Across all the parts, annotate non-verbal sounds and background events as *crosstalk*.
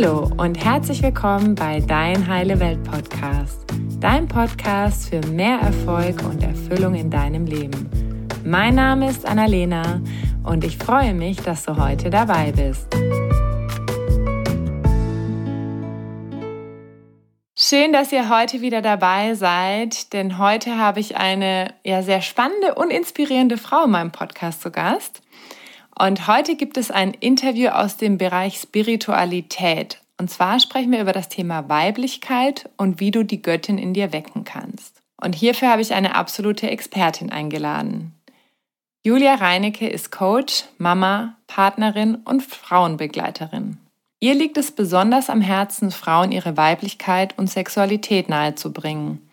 Hallo und herzlich willkommen bei Dein Heile Welt Podcast, dein Podcast für mehr Erfolg und Erfüllung in deinem Leben. Mein Name ist Annalena und ich freue mich, dass du heute dabei bist. Schön, dass ihr heute wieder dabei seid, denn heute habe ich eine ja sehr spannende und inspirierende Frau in meinem Podcast zu Gast. Und heute gibt es ein Interview aus dem Bereich Spiritualität. Und zwar sprechen wir über das Thema Weiblichkeit und wie du die Göttin in dir wecken kannst. Und hierfür habe ich eine absolute Expertin eingeladen. Julia Reinecke ist Coach, Mama, Partnerin und Frauenbegleiterin. Ihr liegt es besonders am Herzen, Frauen ihre Weiblichkeit und Sexualität nahezubringen,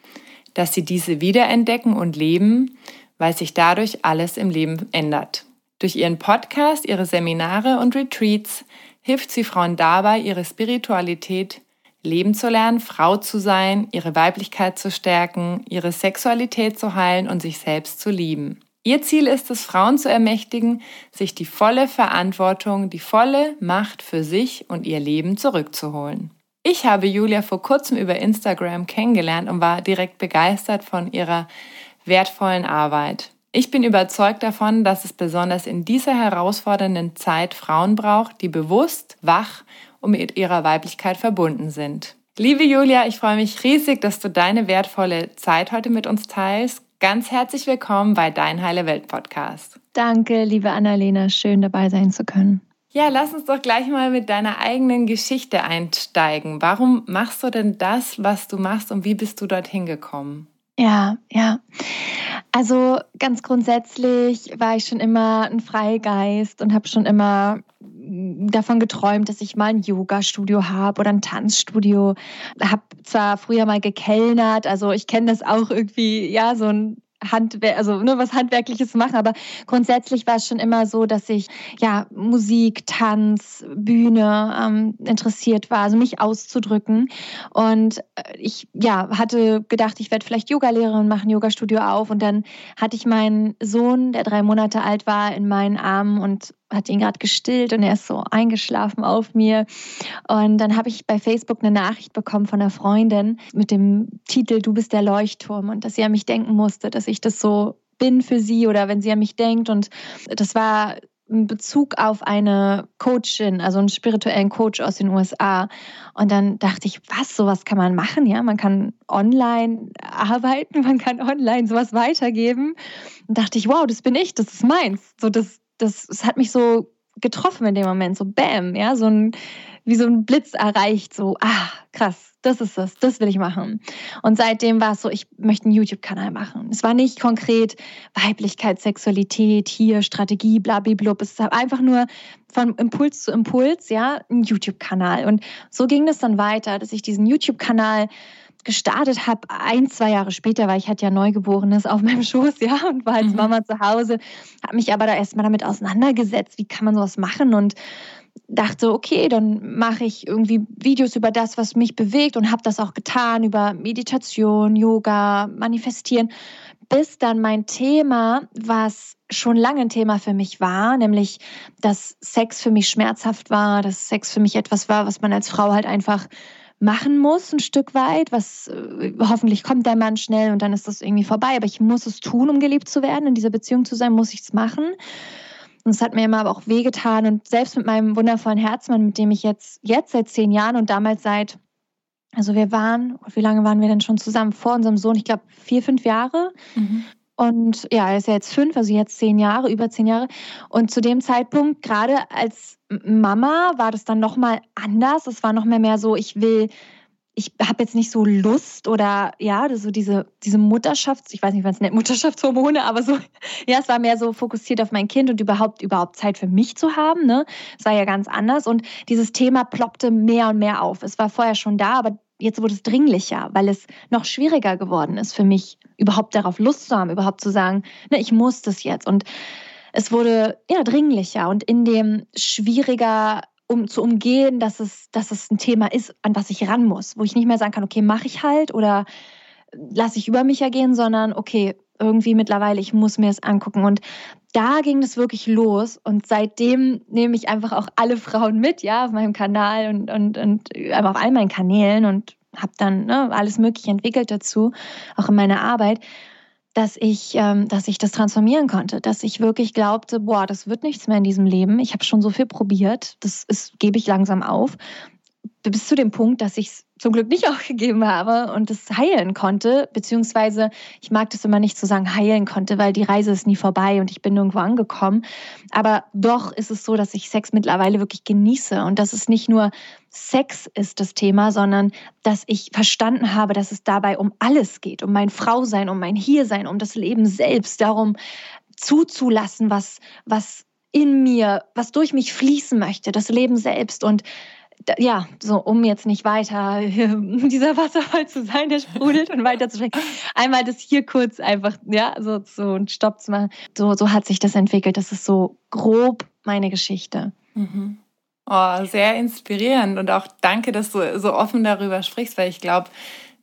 dass sie diese wiederentdecken und leben, weil sich dadurch alles im Leben ändert. Durch ihren Podcast, ihre Seminare und Retreats hilft sie Frauen dabei, ihre Spiritualität leben zu lernen, Frau zu sein, ihre Weiblichkeit zu stärken, ihre Sexualität zu heilen und sich selbst zu lieben. Ihr Ziel ist es, Frauen zu ermächtigen, sich die volle Verantwortung, die volle Macht für sich und ihr Leben zurückzuholen. Ich habe Julia vor kurzem über Instagram kennengelernt und war direkt begeistert von ihrer wertvollen Arbeit. Ich bin überzeugt davon, dass es besonders in dieser herausfordernden Zeit Frauen braucht, die bewusst, wach und mit ihrer Weiblichkeit verbunden sind. Liebe Julia, ich freue mich riesig, dass du deine wertvolle Zeit heute mit uns teilst. Ganz herzlich willkommen bei Dein Heile Welt Podcast. Danke, liebe Annalena, schön dabei sein zu können. Ja, lass uns doch gleich mal mit deiner eigenen Geschichte einsteigen. Warum machst du denn das, was du machst und wie bist du dorthin gekommen? Ja, ja. Also ganz grundsätzlich war ich schon immer ein Freigeist und habe schon immer davon geträumt, dass ich mal ein Yoga-Studio habe oder ein Tanzstudio. Habe zwar früher mal gekellnert, also ich kenne das auch irgendwie, ja, so ein Handwerk, also nur was Handwerkliches machen, aber grundsätzlich war es schon immer so, dass ich ja Musik, Tanz, Bühne ähm, interessiert war, also mich auszudrücken. Und äh, ich ja hatte gedacht, ich werde vielleicht Yogalehrerin machen, Yogastudio auf. Und dann hatte ich meinen Sohn, der drei Monate alt war, in meinen Armen und hat ihn gerade gestillt und er ist so eingeschlafen auf mir. Und dann habe ich bei Facebook eine Nachricht bekommen von einer Freundin mit dem Titel Du bist der Leuchtturm und dass sie an mich denken musste, dass ich das so bin für sie oder wenn sie an mich denkt. Und das war in Bezug auf eine Coachin, also einen spirituellen Coach aus den USA. Und dann dachte ich, was, sowas kann man machen, ja? Man kann online arbeiten, *laughs* man kann online sowas weitergeben. Und dachte ich, wow, das bin ich, das ist meins. So, das, das, das hat mich so getroffen in dem Moment, so bam, ja, so ein, wie so ein Blitz erreicht, so, ah, krass, das ist es, das will ich machen. Und seitdem war es so, ich möchte einen YouTube-Kanal machen. Es war nicht konkret Weiblichkeit, Sexualität, hier, Strategie, blablablub. Es ist einfach nur von Impuls zu Impuls, ja, ein YouTube-Kanal. Und so ging es dann weiter, dass ich diesen YouTube-Kanal gestartet habe, ein, zwei Jahre später, weil ich hatte ja Neugeborenes auf meinem *laughs* Schoß, ja, und war als mhm. Mama zu Hause, habe mich aber da erstmal damit auseinandergesetzt, wie kann man sowas machen und dachte, okay, dann mache ich irgendwie Videos über das, was mich bewegt und habe das auch getan, über Meditation, Yoga, Manifestieren, bis dann mein Thema, was schon lange ein Thema für mich war, nämlich dass Sex für mich schmerzhaft war, dass Sex für mich etwas war, was man als Frau halt einfach machen muss, ein Stück weit, was äh, hoffentlich kommt der Mann schnell und dann ist das irgendwie vorbei. Aber ich muss es tun, um geliebt zu werden, in dieser Beziehung zu sein, muss ich es machen. Und es hat mir immer aber auch wehgetan. Und selbst mit meinem wundervollen Herzmann, mit dem ich jetzt, jetzt seit zehn Jahren und damals seit, also wir waren, wie lange waren wir denn schon zusammen vor unserem Sohn? Ich glaube vier, fünf Jahre. Mhm. Und ja, er ist ja jetzt fünf, also jetzt zehn Jahre, über zehn Jahre. Und zu dem Zeitpunkt, gerade als Mama, war das dann nochmal anders. Es war noch mehr, mehr so, ich will, ich habe jetzt nicht so Lust oder ja, so diese, diese Mutterschafts-, ich weiß nicht, was es nennt, Mutterschaftshormone, aber so, *laughs* ja, es war mehr so fokussiert auf mein Kind und überhaupt, überhaupt Zeit für mich zu haben. Ne? Es war ja ganz anders und dieses Thema ploppte mehr und mehr auf. Es war vorher schon da, aber jetzt wurde es dringlicher, weil es noch schwieriger geworden ist für mich, überhaupt darauf Lust zu haben, überhaupt zu sagen, ne, ich muss das jetzt. Und es wurde ja dringlicher und in dem schwieriger um zu umgehen, dass es, dass es ein Thema ist, an was ich ran muss, wo ich nicht mehr sagen kann, okay, mache ich halt oder lasse ich über mich ergehen, sondern okay, irgendwie mittlerweile, ich muss mir es angucken. Und da ging es wirklich los und seitdem nehme ich einfach auch alle Frauen mit, ja, auf meinem Kanal und, und, und auf all meinen Kanälen und habe dann ne, alles Mögliche entwickelt dazu, auch in meiner Arbeit, dass ich, ähm, dass ich das transformieren konnte, dass ich wirklich glaubte, boah, das wird nichts mehr in diesem Leben. Ich habe schon so viel probiert, das ist, gebe ich langsam auf bis zu dem Punkt, dass ich es zum Glück nicht *laughs* aufgegeben habe und es heilen konnte, beziehungsweise ich mag das immer nicht zu sagen heilen konnte, weil die Reise ist nie vorbei und ich bin nirgendwo angekommen. Aber doch ist es so, dass ich Sex mittlerweile wirklich genieße und dass es nicht nur Sex ist das Thema, sondern dass ich verstanden habe, dass es dabei um alles geht, um mein Frausein, um mein Hiersein, um das Leben selbst, darum zuzulassen, was, was in mir, was durch mich fließen möchte, das Leben selbst und ja, so um jetzt nicht weiter *laughs* dieser Wasserfall zu sein, der sprudelt und weiter zu sprechen. Einmal das hier kurz einfach, ja, so, so einen Stopp zu machen. So, so hat sich das entwickelt. Das ist so grob meine Geschichte. Mhm. Oh, sehr inspirierend und auch danke, dass du so offen darüber sprichst, weil ich glaube,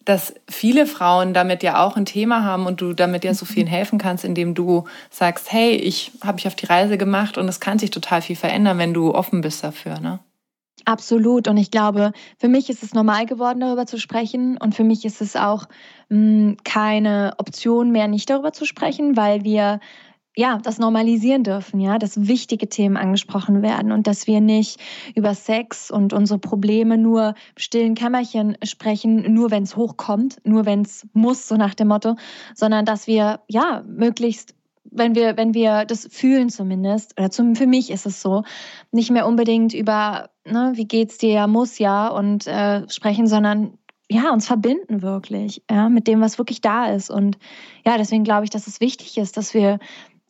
dass viele Frauen damit ja auch ein Thema haben und du damit ja so vielen mhm. helfen kannst, indem du sagst, hey, ich habe mich auf die Reise gemacht und es kann sich total viel verändern, wenn du offen bist dafür, ne? Absolut. Und ich glaube, für mich ist es normal geworden, darüber zu sprechen. Und für mich ist es auch mh, hm, keine Option mehr, nicht darüber zu sprechen, weil wir ja, das normalisieren dürfen, ja, dass wichtige Themen angesprochen werden und dass wir nicht über Sex und unsere Probleme nur im stillen Kämmerchen sprechen, nur wenn es hochkommt, nur wenn es muss, so nach dem Motto, sondern dass wir ja möglichst wenn wir, wenn wir das fühlen zumindest, oder zum, für mich ist es so, nicht mehr unbedingt über, ne, wie geht's dir, ja, muss ja und äh, sprechen, sondern ja, uns verbinden wirklich, ja, mit dem, was wirklich da ist. Und ja, deswegen glaube ich, dass es wichtig ist, dass wir,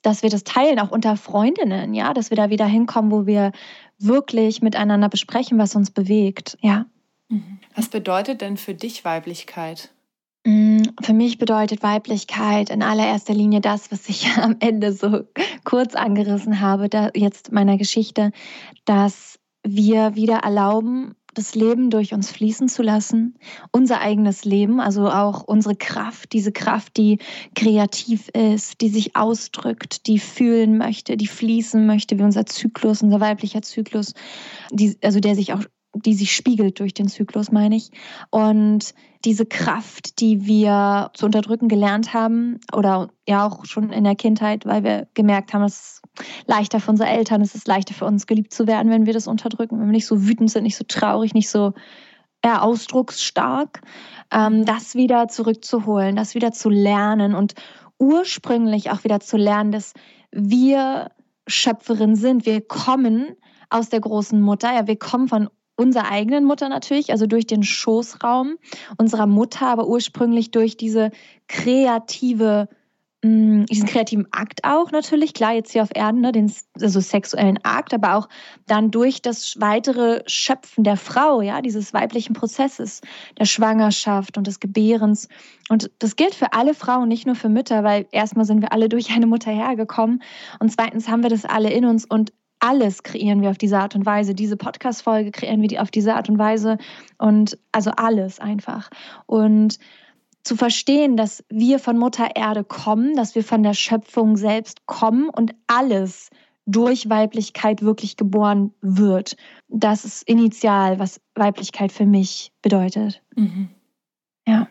dass wir das teilen, auch unter Freundinnen, ja, dass wir da wieder hinkommen, wo wir wirklich miteinander besprechen, was uns bewegt, ja. Mhm. Was bedeutet denn für dich Weiblichkeit? Mm, für mich bedeutet Weiblichkeit in allererster Linie das, was ich *laughs* am Ende so kurz angerissen habe, da jetzt meiner Geschichte, dass wir wieder erlauben, das Leben durch uns fließen zu lassen, unser eigenes Leben, also auch unsere Kraft, diese Kraft, die kreativ ist, die sich ausdrückt, die fühlen möchte, die fließen möchte, wie unser Zyklus, unser weiblicher Zyklus, die, also der sich auch die sich spiegelt durch den Zyklus, meine ich. Und diese Kraft, die wir zu unterdrücken gelernt haben oder ja auch schon in der Kindheit, weil wir gemerkt haben, ist leichter für unsere Eltern, es ist leichter für uns geliebt zu werden, wenn wir das unterdrücken, wenn wir nicht so wütend sind, nicht so traurig, nicht so ja, ausdrucksstark, ähm, das wieder zurückzuholen, das wieder zu lernen und ursprünglich auch wieder zu lernen, dass wir Schöpferin sind. Wir kommen aus der großen Mutter, ja, wir kommen von unserer eigenen Mutter natürlich, also durch den Schoßraum unserer Mutter, aber ursprünglich durch diese kreative, mm, diesen kreativen Akt auch natürlich, klar jetzt hier auf Erden, ne, den also sexuellen Akt, aber auch dann durch das weitere Schöpfen der Frau, ja, dieses weiblichen Prozesses, der Schwangerschaft und des Gebärens. Und das gilt für alle Frauen, nicht nur für Mütter, weil erstmal sind wir alle durch eine Mutter hergekommen und zweitens haben wir das alle in uns und alles kreieren wir auf diese Art und Weise. Diese Podcast-Folge kreieren wir auf diese Art und Weise. Und also alles einfach. Und zu verstehen, dass wir von Mutter Erde kommen, dass wir von der Schöpfung selbst kommen und alles durch Weiblichkeit wirklich geboren wird. Das ist initial, was Weiblichkeit für mich bedeutet. Mhm. Ja.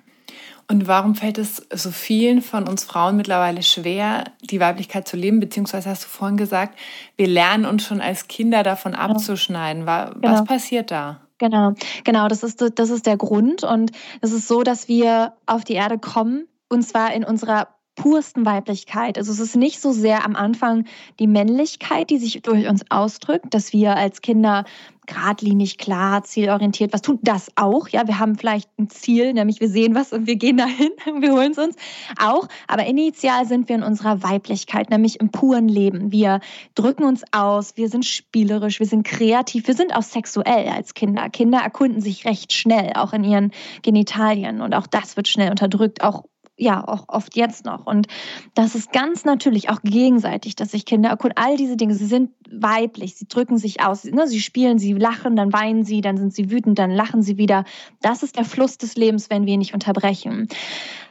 Und warum fällt es so vielen von uns Frauen mittlerweile schwer, die Weiblichkeit zu leben? Beziehungsweise hast du vorhin gesagt, wir lernen uns schon als Kinder davon genau. abzuschneiden. Was genau. passiert da? Genau, genau, das ist, das ist der Grund. Und es ist so, dass wir auf die Erde kommen, und zwar in unserer pursten Weiblichkeit. Also es ist nicht so sehr am Anfang die Männlichkeit, die sich durch uns ausdrückt, dass wir als Kinder geradlinig, klar, zielorientiert, was tut das auch? Ja, wir haben vielleicht ein Ziel, nämlich wir sehen was und wir gehen dahin, *laughs* wir holen es uns auch. Aber initial sind wir in unserer Weiblichkeit, nämlich im puren Leben. Wir drücken uns aus, wir sind spielerisch, wir sind kreativ, wir sind auch sexuell als Kinder. Kinder erkunden sich recht schnell, auch in ihren Genitalien und auch das wird schnell unterdrückt, auch ja auch oft jetzt noch. Und das ist ganz natürlich auch gegenseitig, dass sich Kinder erkunden. All diese Dinge, sie sind weiblich, sie drücken sich aus, ne, sie spielen, sie lachen, dann weinen sie, dann sind sie wütend, dann lachen sie wieder. Das ist der Fluss des Lebens, wenn wir ihn nicht unterbrechen.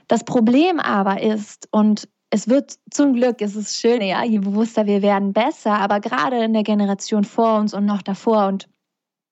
Das Problem aber ist, und es wird zum Glück, es ist schön, ja, je bewusster wir werden, besser, aber gerade in der Generation vor uns und noch davor und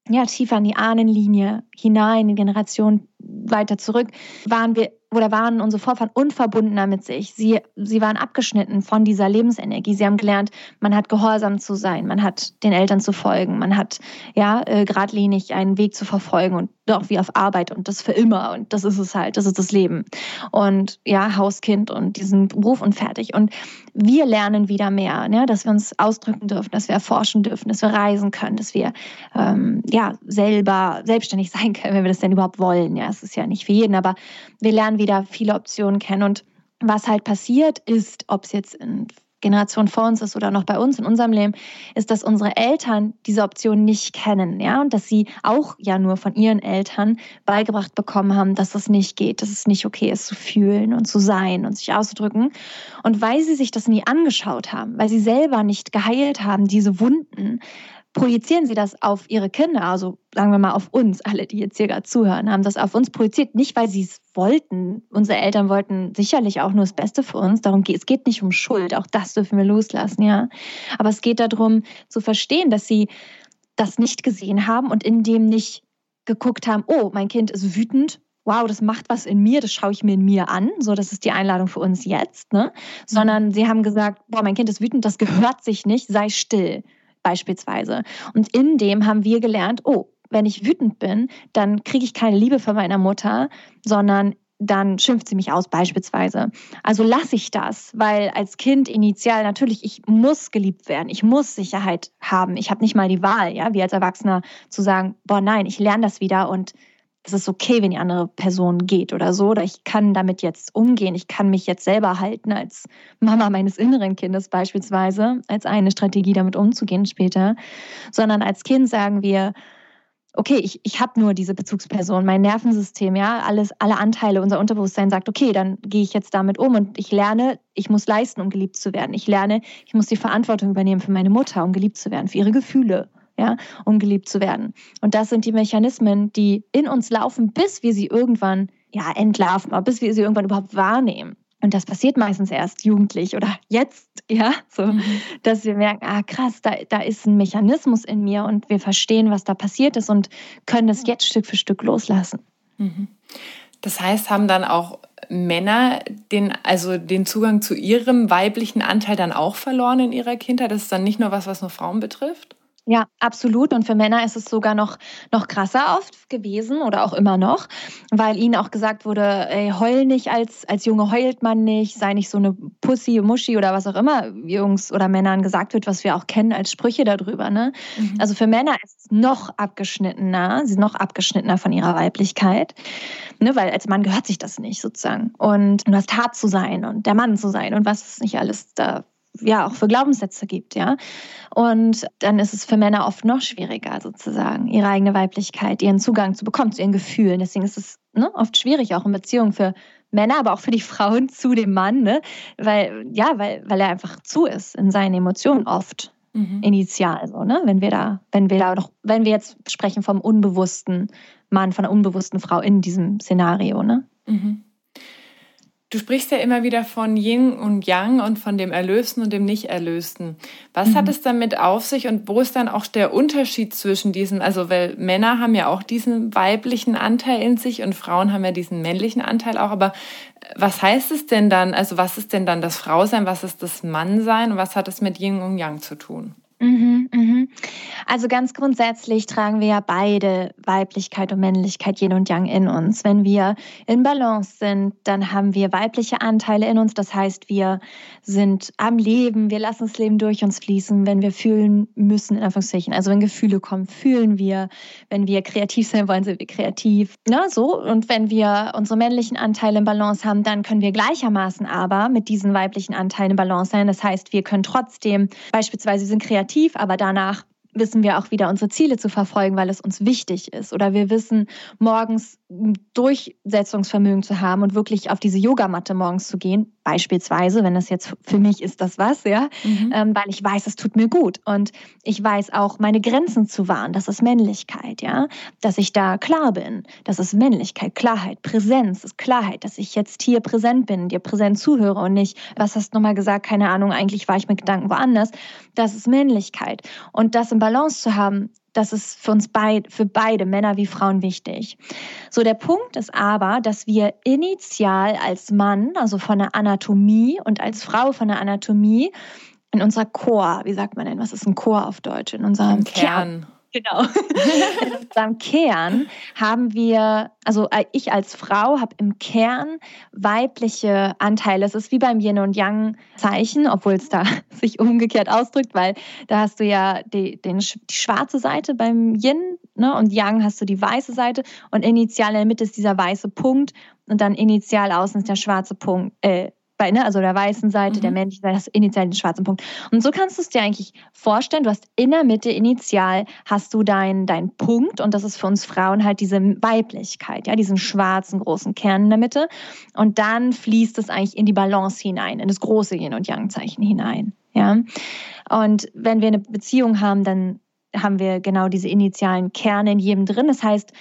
ja, tiefer in die Ahnenlinie hinein, in Generationen weiter zurück, waren wir oder waren unsere Vorfahren unverbundener mit sich. Sie, sie waren abgeschnitten von dieser Lebensenergie. Sie haben gelernt, man hat gehorsam zu sein, man hat den Eltern zu folgen, man hat ja äh, geradlinig einen Weg zu verfolgen und auch wie auf Arbeit und das für immer und das ist es halt, das ist das Leben. Und ja, Hauskind und diesen Beruf und fertig. Und wir lernen wieder mehr, ne? dass wir uns ausdrücken dürfen, dass wir erforschen dürfen, dass wir reisen können, dass wir ähm, ja selber selbstständig *laughs* sein können, wenn wir das denn überhaupt wollen. Ja, es ist ja nicht für jeden, aber wir lernen wieder viele Optionen kennen und was halt passiert ist, ob es jetzt in Generation vor uns ist oder noch bei uns in unserem Leben, ist, dass unsere Eltern diese Option nicht kennen, ja, und dass sie auch ja nur von ihren Eltern beigebracht bekommen haben, dass das nicht geht, dass es nicht okay ist zu fühlen und zu sein und sich auszudrücken. Und weil sie sich das nie angeschaut haben, weil sie selber nicht geheilt haben, diese Wunden, projizieren sie das auf ihre Kinder, also sagen wir mal auf uns, alle, die jetzt hier gerade zuhören, haben das auf uns projiziert, nicht weil sie es wollten. Unsere Eltern wollten sicherlich auch nur das Beste für uns. Darum geht es geht nicht um Schuld, auch das dürfen wir loslassen, ja. Aber es geht darum zu verstehen, dass sie das nicht gesehen haben und in dem nicht geguckt haben, oh, mein Kind ist wütend, wow, das macht was in mir, das schaue ich mir in mir an, so das ist die Einladung für uns jetzt, ne? Sondern sie haben gesagt, boah, mein Kind ist wütend, das gehört sich nicht, sei still beispielsweise. Und in dem haben wir gelernt, oh, wenn ich wütend bin, dann kriege ich keine Liebe von meiner Mutter, sondern dann schimpft sie mich aus beispielsweise. Also lasse ich das, weil als Kind initial natürlich, ich muss geliebt werden, ich muss Sicherheit haben. Ich habe nicht mal die Wahl, ja, wie als Erwachsener zu sagen, boah, nein, ich lerne das wieder und es ist okay, wenn die andere Person geht oder so, oder ich kann damit jetzt umgehen, ich kann mich jetzt selber halten als Mama meines inneren Kindes beispielsweise, als eine Strategie damit umzugehen später, sondern als Kind sagen wir, okay, ich, ich habe nur diese Bezugsperson, mein Nervensystem, ja, alles, alle Anteile, unser Unterbewusstsein sagt, okay, dann gehe ich jetzt damit um und ich lerne, ich muss leisten, um geliebt zu werden. Ich lerne, ich muss die Verantwortung übernehmen für meine Mutter, um geliebt zu werden, für ihre Gefühle ja, um geliebt zu werden. Und das sind die Mechanismen, die in uns laufen, bis wir sie irgendwann ja, entlarven, bis wir sie irgendwann überhaupt wahrnehmen. Und das passiert meistens erst jugendlich oder jetzt, ja, so, mhm. dass wir merken, ah krass, da, da ist ein Mechanismus in mir und wir verstehen, was da passiert ist und können es jetzt Stück für Stück loslassen. Mhm. Das heißt, haben dann auch Männer den, also den Zugang zu ihrem weiblichen Anteil dann auch verloren in ihrer Kindheit? Das ist dann nicht nur was, was nur Frauen betrifft? Ja, absolut. Und für Männer ist es sogar noch, noch krasser oft gewesen oder auch immer noch, weil ihnen auch gesagt wurde, ey, heul nicht als, als Junge heult man nicht, sei nicht so eine Pussy, Muschi oder was auch immer Jungs oder Männern gesagt wird, was wir auch kennen als Sprüche darüber. Ne? Mhm. Also für Männer ist es noch abgeschnittener, sie sind noch abgeschnittener von ihrer Weiblichkeit, ne? weil als Mann gehört sich das nicht sozusagen. Und du hast hart zu sein und der Mann zu sein und was es nicht alles da ja auch für Glaubenssätze gibt, ja. Und dann ist es für Männer oft noch schwieriger, sozusagen, ihre eigene Weiblichkeit, ihren Zugang zu bekommen, zu ihren Gefühlen. Deswegen ist es ne, oft schwierig, auch in Beziehungen für Männer, aber auch für die Frauen *laughs* zu dem Mann, ne? Weil, ja, weil, weil er einfach zu ist in seinen Emotionen oft. Mhm. Initial, so, ne? Wenn wir da, wenn wir da noch, wenn wir jetzt sprechen vom unbewussten Mann, von einer unbewussten Frau in diesem Szenario, ne? Mhm. Du sprichst ja immer wieder von Yin und Yang und von dem Erlösten und dem Nicht-Erlösten. Was mhm. hat es damit auf sich und wo ist dann auch der Unterschied zwischen diesen, also weil Männer haben ja auch diesen weiblichen Anteil in sich und Frauen haben ja diesen männlichen Anteil auch, aber was heißt es denn dann, also was ist denn dann das Frausein, was ist das Mannsein und was hat es mit Yin und Yang zu tun? Mhm, mhm. Also ganz grundsätzlich tragen wir ja beide Weiblichkeit und Männlichkeit, Yin und Yang in uns. Wenn wir in Balance sind, dann haben wir weibliche Anteile in uns. Das heißt, wir sind am Leben, wir lassen das Leben durch uns fließen. Wenn wir fühlen müssen, in Anführungszeichen, also wenn Gefühle kommen, fühlen wir. Wenn wir kreativ sein wollen, sind wir kreativ. Na, ne, so. Und wenn wir unsere männlichen Anteile in Balance haben, dann können wir gleichermaßen aber mit diesen weiblichen Anteilen in Balance sein. Das heißt, wir können trotzdem, beispielsweise, sind kreativ, kreativ, aber danach wissen wir auch wieder unsere Ziele zu verfolgen, weil es uns wichtig ist. Oder wir wissen, morgens Durchsetzungsvermögen zu haben und wirklich auf diese Yogamatte morgens zu gehen, beispielsweise, wenn das jetzt für mich ist das was, ja, mhm. ähm, weil ich weiß, es tut mir gut. Und ich weiß auch meine Grenzen zu wahren, das ist Männlichkeit, ja, dass ich da klar bin, das ist Männlichkeit, Klarheit, Präsenz ist Klarheit, dass ich jetzt hier präsent bin, dir präsent zuhöre und nicht, was hast du nochmal gesagt, keine Ahnung, eigentlich war ich mit Gedanken woanders, das ist Männlichkeit. Und das im Balance zu haben, das ist für uns beid, für beide, Männer wie Frauen, wichtig. So, der Punkt ist aber, dass wir initial als Mann, also von der Anatomie und als Frau von der Anatomie, in unserer Chor, wie sagt man denn, was ist ein Chor auf Deutsch? In unserem Kern. Kern Genau. In unserem Kern haben wir, also äh, ich als Frau habe im Kern weibliche Anteile. Es ist wie beim Yin und Yang Zeichen, obwohl es da *laughs* sich umgekehrt ausdrückt, weil da hast du ja die, den, die schwarze Seite beim Yin ne, und Yang hast du die weiße Seite und initial in der Mitte ist dieser weiße Punkt und dann initial außen ist der schwarze Punkt, äh, bei, ne, also der weißen Seite, mhm. der männlichen Seite, hast du initial den schwarzen Punkt. Und so kannst du es dir eigentlich vorstellen. Du hast in der Mitte initial hast du deinen dein Punkt und das ist für uns Frauen halt diese Weiblichkeit, ja, diesen schwarzen großen Kern in der Mitte. Und dann fließt es eigentlich in die Balance hinein, in das große Yin und Yang Zeichen hinein, ja. Und wenn wir eine Beziehung haben, dann haben wir genau diese initialen Kerne in jedem drin. Das heißt,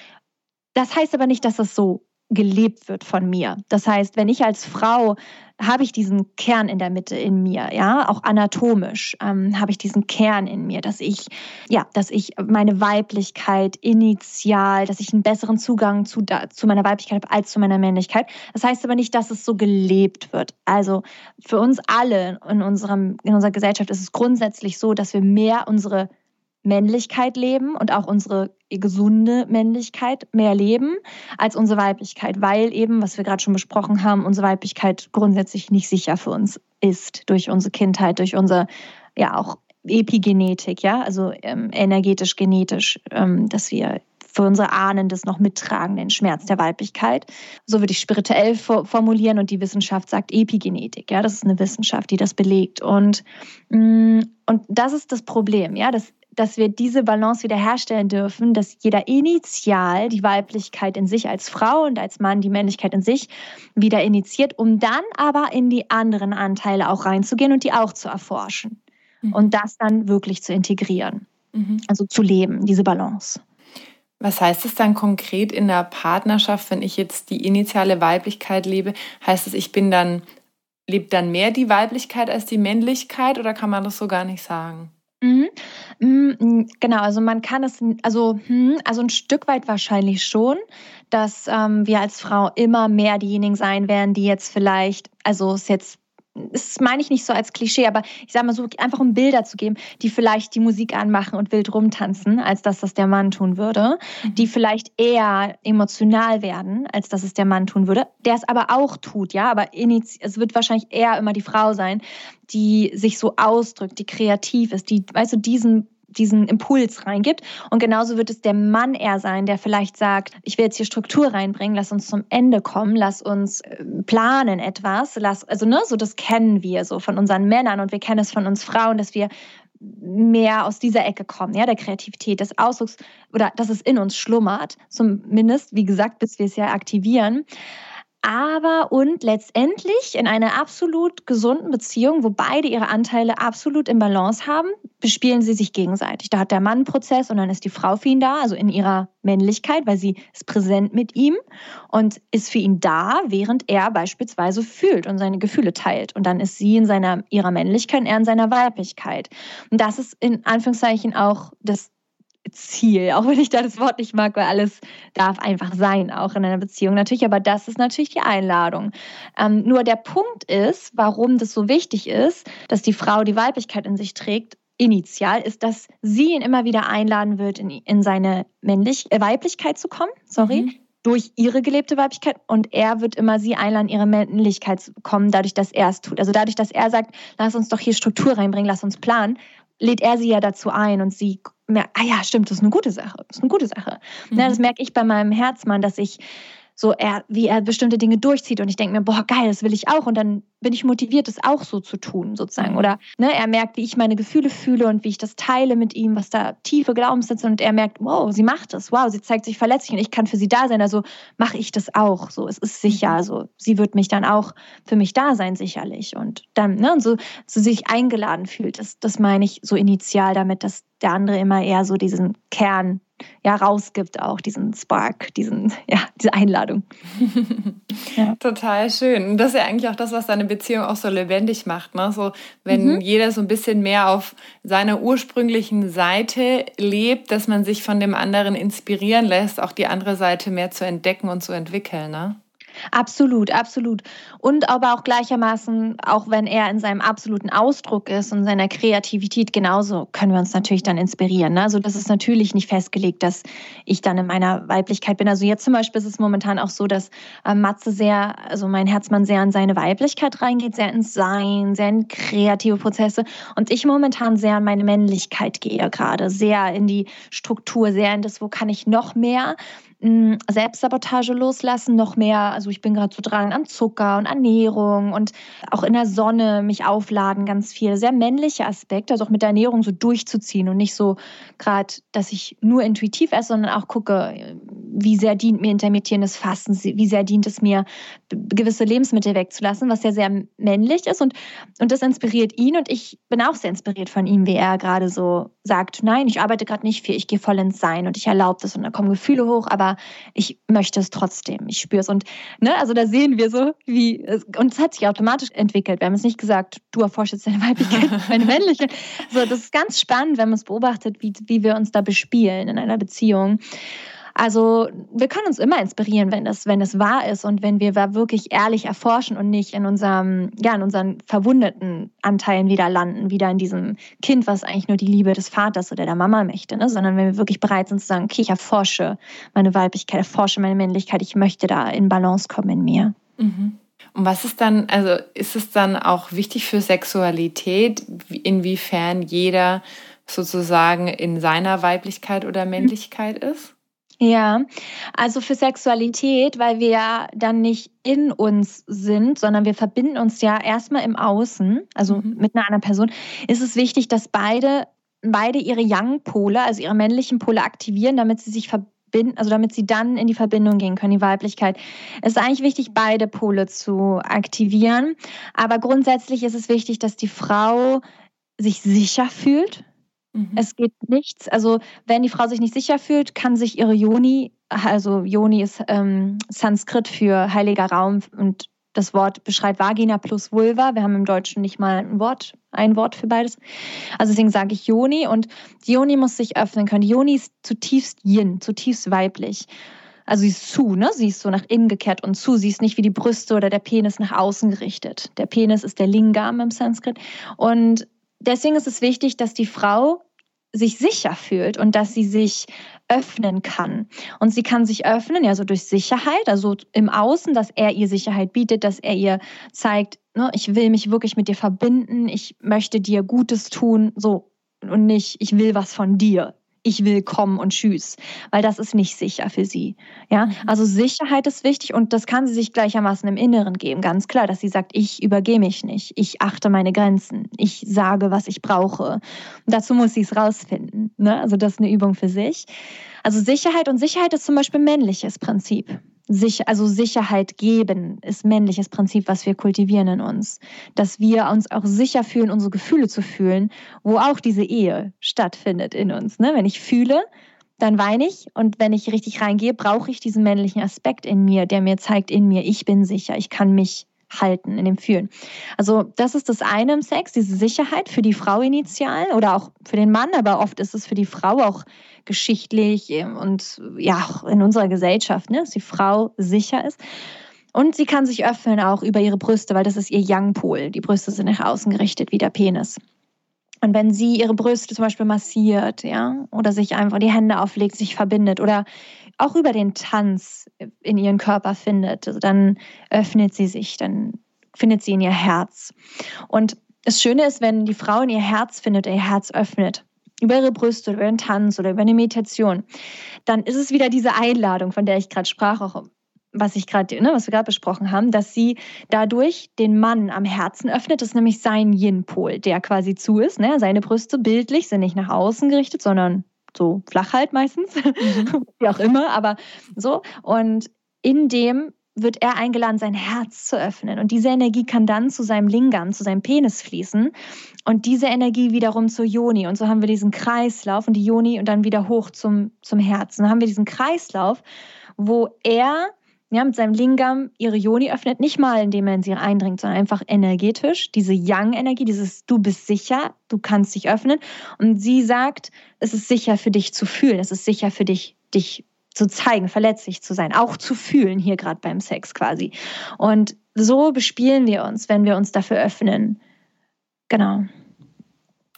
das heißt aber nicht, dass es so gelebt wird von mir. Das heißt, wenn ich als Frau habe ich diesen Kern in der Mitte in mir, ja, auch anatomisch ähm, habe ich diesen Kern in mir, dass ich, ja, dass ich meine Weiblichkeit initial, dass ich einen besseren Zugang zu, zu meiner Weiblichkeit habe als zu meiner Männlichkeit. Das heißt aber nicht, dass es so gelebt wird. Also für uns alle in unserem, in unserer Gesellschaft ist es grundsätzlich so, dass wir mehr unsere Männlichkeit leben und auch unsere gesunde Männlichkeit mehr leben als unsere Weiblichkeit, weil eben, was wir gerade schon besprochen haben, unsere Weiblichkeit grundsätzlich nicht sicher für uns ist durch unsere Kindheit, durch unsere ja auch Epigenetik, ja, also ähm, energetisch, genetisch, ähm, dass wir für unsere Ahnen das noch mittragen, den Schmerz der Weiblichkeit. So würde ich spirituell formulieren und die Wissenschaft sagt Epigenetik. Ja, das ist eine Wissenschaft, die das belegt. Und, mm, und das ist das Problem. Ja, das dass wir diese Balance wiederherstellen dürfen, dass jeder initial die Weiblichkeit in sich als Frau und als Mann die Männlichkeit in sich wieder initiiert, um dann aber in die anderen Anteile auch reinzugehen und die auch zu erforschen mhm. und das dann wirklich zu integrieren, mhm. also zu leben, diese Balance. Was heißt es dann konkret in der Partnerschaft, wenn ich jetzt die initiale Weiblichkeit lebe? Heißt es, ich bin dann, lebt dann mehr die Weiblichkeit als die Männlichkeit oder kann man das so gar nicht sagen? Mhm. Mhm, genau, also man kann es, also, hm, also ein Stück weit wahrscheinlich schon, dass ähm, wir als Frau immer mehr diejenigen sein werden, die jetzt vielleicht, also es jetzt das meine ich nicht so als Klischee, aber ich sage mal so, einfach um Bilder zu geben, die vielleicht die Musik anmachen und wild rumtanzen, als dass das der Mann tun würde, mhm. die vielleicht eher emotional werden, als dass es der Mann tun würde, der es aber auch tut, ja, aber es wird wahrscheinlich eher immer die Frau sein, die sich so ausdrückt, die kreativ ist, die, weißt du, diesen diesen Impuls reingibt. Und genauso wird es der Mann eher sein, der vielleicht sagt, ich will jetzt hier Struktur reinbringen, lass uns zum Ende kommen, lass uns äh, planen etwas, lass, also ne, so das kennen wir so von unseren Männern und wir kennen es von uns Frauen, dass wir mehr aus dieser Ecke kommen, ja, der Kreativität, des Ausdrucks oder dass es in uns schlummert, zumindest, wie gesagt, bis wir es ja aktivieren aber und letztendlich in einer absolut gesunden Beziehung, wo beide ihre Anteile absolut im Balance haben, bespielen sie sich gegenseitig. Da hat der Mann Prozess und dann ist die Frau für ihn da, also in ihrer Männlichkeit, weil sie ist präsent mit ihm und ist für ihn da, während er beispielsweise fühlt und seine Gefühle teilt. Und dann ist sie in seiner, ihrer Männlichkeit er in seiner Weiblichkeit. Und das ist in Anführungszeichen auch das Ziel, *laughs* auch wenn ich da das Wort nicht mag, weil alles darf einfach sein, auch in einer Beziehung natürlich. Aber das ist natürlich die Einladung. Ähm, nur der Punkt ist, warum das so wichtig ist, dass die Frau die Weiblichkeit in sich trägt, initial, ist, dass sie ihn immer wieder einladen wird, in, in seine Männlich äh, Weiblichkeit zu kommen. Sorry. Mhm durch ihre gelebte Weiblichkeit und er wird immer sie einladen, ihre Männlichkeit zu kommen, dadurch, dass er es tut. Also dadurch, dass er sagt, lass uns doch hier Struktur reinbringen, lass uns planen, lädt er sie ja dazu ein und sie merkt, ah ja, stimmt, das ist eine gute Sache, das ist eine gute Sache. Mhm. Ja, das merke ich bei meinem Herzmann, dass ich so er, wie er bestimmte Dinge durchzieht und ich denke mir, boah, geil, das will ich auch und dann bin ich motiviert, das auch so zu tun, sozusagen. Mhm. Oder ne, er merkt, wie ich meine Gefühle fühle und wie ich das teile mit ihm, was da tiefe Glaubenssätze und er merkt, wow, sie macht das, wow, sie zeigt sich verletzlich und ich kann für sie da sein, also mache ich das auch. So, es ist sicher, also sie wird mich dann auch für mich da sein, sicherlich. Und dann, ne, und so, so sich eingeladen fühlt, das, das meine ich so initial damit, dass der andere immer eher so diesen Kern ja rausgibt, auch diesen Spark, diesen, *laughs* ja, diese Einladung. *laughs* ja. Total schön. Und das ist ja eigentlich auch das, was deine Beziehung auch so lebendig macht. Ne? So, wenn mhm. jeder so ein bisschen mehr auf seiner ursprünglichen Seite lebt, dass man sich von dem anderen inspirieren lässt, auch die andere Seite mehr zu entdecken und zu entwickeln. Ne? Absolut, absolut. Und aber auch gleichermaßen, auch wenn er in seinem absoluten Ausdruck ist und seiner Kreativität genauso, können wir uns natürlich dann inspirieren. Ne? Also das ist natürlich nicht festgelegt, dass ich dann in meiner Weiblichkeit bin. Also jetzt zum Beispiel ist es momentan auch so, dass äh, Matze sehr, also mein Herzmann sehr in seine Weiblichkeit reingeht, sehr ins Sein, sehr in kreative Prozesse und ich momentan sehr in meine Männlichkeit gehe gerade, sehr in die Struktur, sehr in das, wo kann ich noch mehr hm, Selbstsabotage loslassen, noch mehr, also ich bin gerade so dran an Zucker und Ernährung und auch in der Sonne mich aufladen, ganz viel. Sehr männliche Aspekte, also auch mit der Ernährung so durchzuziehen und nicht so gerade, dass ich nur intuitiv esse, sondern auch gucke, wie sehr dient mir intermittierendes Fasten, wie sehr dient es mir, gewisse Lebensmittel wegzulassen, was ja sehr männlich ist und, und das inspiriert ihn und ich bin auch sehr inspiriert von ihm, wie er gerade so sagt, nein, ich arbeite gerade nicht viel, ich gehe voll ins Sein und ich erlaube das und da kommen Gefühle hoch, aber aber ich möchte es trotzdem. Ich spüre es. Und ne, also da sehen wir so, wie und es hat sich automatisch entwickelt. Wir haben es nicht gesagt, du erforschst jetzt deine Weiblichkeit, *laughs* meine männliche. So, das ist ganz spannend, wenn man es beobachtet, wie, wie wir uns da bespielen in einer Beziehung. Also wir können uns immer inspirieren, wenn es, wenn es wahr ist und wenn wir wirklich ehrlich erforschen und nicht in unserem, ja, in unseren verwundeten Anteilen wieder landen, wieder in diesem Kind, was eigentlich nur die Liebe des Vaters oder der Mama möchte, ne? sondern wenn wir wirklich bereit sind zu sagen, okay, ich erforsche meine Weiblichkeit, erforsche meine Männlichkeit, ich möchte da in Balance kommen in mir. Mhm. Und was ist dann, also ist es dann auch wichtig für Sexualität, inwiefern jeder sozusagen in seiner Weiblichkeit oder Männlichkeit ist? Ja, also für Sexualität, weil wir ja dann nicht in uns sind, sondern wir verbinden uns ja erstmal im Außen, also mhm. mit einer anderen Person, ist es wichtig, dass beide, beide ihre Young-Pole, also ihre männlichen Pole aktivieren, damit sie sich verbinden, also damit sie dann in die Verbindung gehen können, die Weiblichkeit. Es ist eigentlich wichtig, beide Pole zu aktivieren. Aber grundsätzlich ist es wichtig, dass die Frau sich sicher fühlt Mhm. Es geht nichts. Also wenn die Frau sich nicht sicher fühlt, kann sich ihre Yoni, also Yoni ist ähm, Sanskrit für heiliger Raum und das Wort beschreibt Vagina plus Vulva. Wir haben im Deutschen nicht mal ein Wort, ein Wort für beides. Also deswegen sage ich Yoni und die Yoni muss sich öffnen können. Die Yoni ist zutiefst Yin, zutiefst weiblich. Also sie ist zu, ne? Sie ist so nach innen gekehrt und zu. Sie ist nicht wie die Brüste oder der Penis nach außen gerichtet. Der Penis ist der Lingam im Sanskrit. Und deswegen ist es wichtig, dass die Frau sich sicher fühlt und dass sie sich öffnen kann. Und sie kann sich öffnen, ja, so durch Sicherheit, also im Außen, dass er ihr Sicherheit bietet, dass er ihr zeigt, ne, ich will mich wirklich mit dir verbinden, ich möchte dir Gutes tun, so und nicht, ich will was von dir ich will kommen und tschüss, weil das ist nicht sicher für sie. Ja, mhm. also Sicherheit ist wichtig und das kann sie sich gleichermaßen im Inneren geben, ganz klar, dass sie sagt, ich übergehe mich nicht, ich achte meine Grenzen, ich sage, was ich brauche. Und dazu muss sie es rausfinden. Ne? Also das ist eine Übung für sich. Also Sicherheit und Sicherheit ist zum Beispiel männliches Prinzip sich, also Sicherheit geben, ist männliches Prinzip, was wir kultivieren in uns. Dass wir uns auch sicher fühlen, unsere Gefühle zu fühlen, wo auch diese Ehe stattfindet in uns. Ne? Wenn ich fühle, dann weine ich und wenn ich richtig reingehe, brauche ich diesen männlichen Aspekt in mir, der mir zeigt, in mir, ich bin sicher, ich kann mich halten in dem Fühlen. Also das ist das eine im Sex, diese Sicherheit für die Frau initial oder auch für den Mann, aber oft ist es für die Frau auch geschichtlich ähm, und ja auch in unserer Gesellschaft, ne, dass die Frau sicher ist. Und sie kann sich öffnen auch über ihre Brüste, weil das ist ihr Young-Pol. Die Brüste sind nach außen gerichtet wie der Penis. Und wenn sie ihre Brüste zum Beispiel massiert, ja, oder sich einfach die Hände auflegt, sich verbindet oder auch über den Tanz in ihren Körper findet, also dann öffnet sie sich, dann findet sie in ihr Herz. Und das Schöne ist, wenn die Frau in ihr Herz findet, ihr Herz öffnet, über ihre Brüste, über einen Tanz oder über eine Meditation, dann ist es wieder diese Einladung, von der ich gerade sprach, auch was ich gerade, ne, was wir gerade besprochen haben, dass sie dadurch den Mann am Herzen öffnet. Das ist nämlich sein Yin-Pol, der quasi zu ist. Ne? Seine Brüste bildlich sind nicht nach außen gerichtet, sondern so flach halt meistens, mhm. *laughs* wie auch immer, aber so. Und in dem wird er eingeladen, sein Herz zu öffnen. Und diese Energie kann dann zu seinem Lingam, zu seinem Penis fließen. Und diese Energie wiederum zur Yoni. Und so haben wir diesen Kreislauf und die Yoni und dann wieder hoch zum, zum Herzen. Dann haben wir diesen Kreislauf, wo er ja, mit seinem Lingam ihre Yoni öffnet, nicht mal indem er in sie eindringt, sondern einfach energetisch, diese Yang-Energie, dieses Du bist sicher, du kannst dich öffnen. Und sie sagt, es ist sicher für dich zu fühlen, es ist sicher für dich, dich zu zeigen, verletzlich zu sein, auch zu fühlen, hier gerade beim Sex quasi. Und so bespielen wir uns, wenn wir uns dafür öffnen. Genau.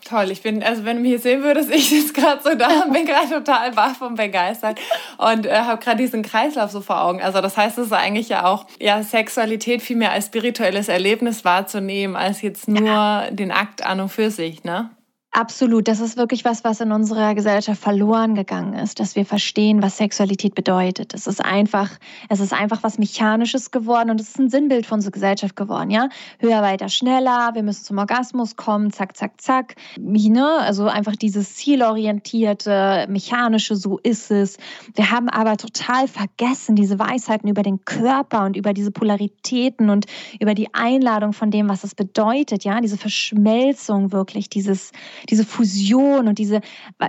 Toll, ich bin, also wenn du mich hier sehen würdest, *laughs* ich sitze gerade so da und *laughs* bin gerade total baff und begeistert und äh, habe gerade diesen Kreislauf so vor Augen. Also das heißt, es ist eigentlich ja auch, ja, Sexualität viel mehr als spirituelles Erlebnis wahrzunehmen, als jetzt nur ja. den Akt an und für sich, ne? Absolut. Das ist wirklich was, was in unserer Gesellschaft verloren gegangen ist, dass wir verstehen, was Sexualität bedeutet. Es ist einfach, es ist einfach was Mechanisches geworden und es ist ein Sinnbild von unserer Gesellschaft geworden, ja. Höher, weiter, schneller. Wir müssen zum Orgasmus kommen. Zack, zack, zack. Ne? Also einfach dieses zielorientierte, mechanische, so ist es. Wir haben aber total vergessen, diese Weisheiten über den Körper und über diese Polaritäten und über die Einladung von dem, was es bedeutet, ja. Diese Verschmelzung wirklich, dieses, diese Fusion und diese,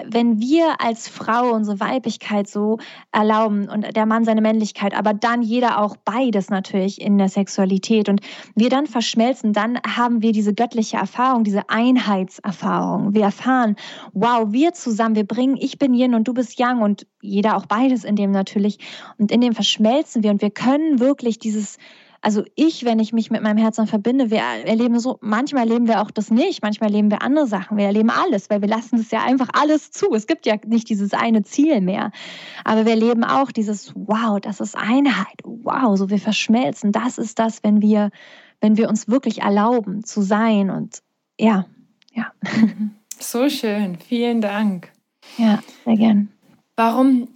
wenn wir als Frau unsere Weiblichkeit so erlauben und der Mann seine Männlichkeit, aber dann jeder auch beides natürlich in der Sexualität und wir dann verschmelzen, dann haben wir diese göttliche Erfahrung, diese Einheitserfahrung. Wir erfahren, wow, wir zusammen, wir bringen, ich bin Yin und du bist Yang und jeder auch beides in dem natürlich und in dem verschmelzen wir und wir können wirklich dieses also ich, wenn ich mich mit meinem Herzen verbinde, wir erleben so, manchmal erleben wir auch das nicht, manchmal erleben wir andere Sachen, wir erleben alles, weil wir lassen das ja einfach alles zu. Es gibt ja nicht dieses eine Ziel mehr. Aber wir erleben auch dieses, wow, das ist Einheit, wow, so wir verschmelzen. Das ist das, wenn wir, wenn wir uns wirklich erlauben zu sein und ja, ja. So schön, vielen Dank. Ja, sehr gern. Warum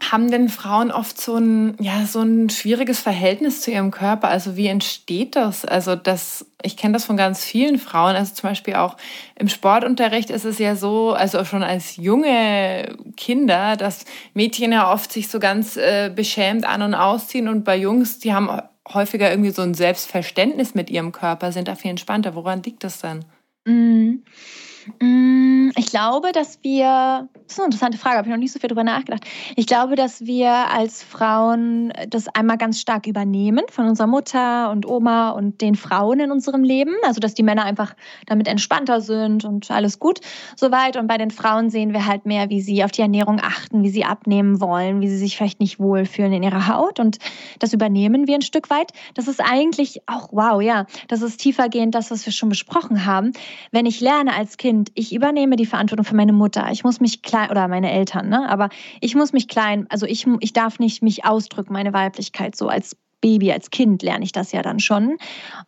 haben denn Frauen oft so ein, ja, so ein schwieriges Verhältnis zu ihrem Körper? Also wie entsteht das? Also das, ich kenne das von ganz vielen Frauen. Also zum Beispiel auch im Sportunterricht ist es ja so, also schon als junge Kinder, dass Mädchen ja oft sich so ganz äh, beschämt an und ausziehen und bei Jungs, die haben häufiger irgendwie so ein Selbstverständnis mit ihrem Körper, sind da viel entspannter. Woran liegt das dann? Mhm. Mm, ich glaube, dass wir, das ist eine interessante Frage, habe ich noch nicht so viel drüber nachgedacht. Ich glaube, dass wir als Frauen das einmal ganz stark übernehmen von unserer Mutter und Oma und den Frauen in unserem Leben. Also, dass die Männer einfach damit entspannter sind und alles gut soweit. Und bei den Frauen sehen wir halt mehr, wie sie auf die Ernährung achten, wie sie abnehmen wollen, wie sie sich vielleicht nicht wohlfühlen in ihrer Haut. Und das übernehmen wir ein Stück weit. Das ist eigentlich auch, wow, ja, das ist tiefergehend das, was wir schon besprochen haben. Wenn ich lerne als Kind, Kind, ich übernehme die Verantwortung für meine Mutter. Ich muss mich klein, oder meine Eltern, ne? aber ich muss mich klein, also ich, ich darf nicht mich ausdrücken, meine Weiblichkeit so als Baby, als Kind lerne ich das ja dann schon.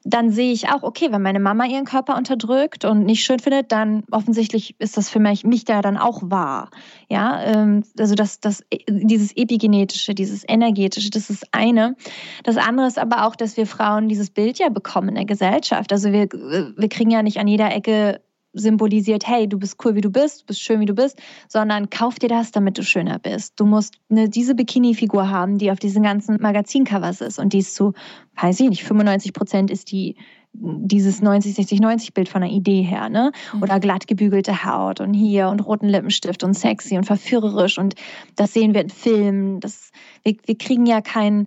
Dann sehe ich auch, okay, wenn meine Mama ihren Körper unterdrückt und nicht schön findet, dann offensichtlich ist das für mich, mich da dann auch wahr. Ja, ähm, also das, das, dieses epigenetische, dieses energetische, das ist eine. Das andere ist aber auch, dass wir Frauen dieses Bild ja bekommen in der Gesellschaft. Also wir, wir kriegen ja nicht an jeder Ecke symbolisiert, hey, du bist cool, wie du bist, du bist schön, wie du bist, sondern kauf dir das, damit du schöner bist. Du musst eine, diese Bikini-Figur haben, die auf diesen ganzen Magazincovers ist und die ist zu, weiß ich nicht, 95 Prozent ist die dieses 90, 60, 90 Bild von der Idee her, ne? Mhm. Oder glatt gebügelte Haut und hier und roten Lippenstift und sexy und verführerisch und das sehen wir in Filmen. Das, wir, wir kriegen ja keinen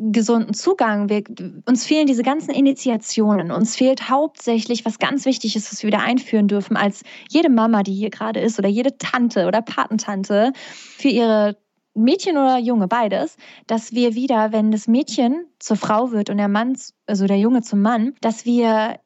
gesunden Zugang. Wir, uns fehlen diese ganzen Initiationen. Uns fehlt hauptsächlich, was ganz wichtig ist, was wir wieder einführen dürfen, als jede Mama, die hier gerade ist, oder jede Tante oder Patentante für ihre Mädchen oder Junge, beides, dass wir wieder, wenn das Mädchen zur Frau wird und der Mann, also der Junge zum Mann, dass wir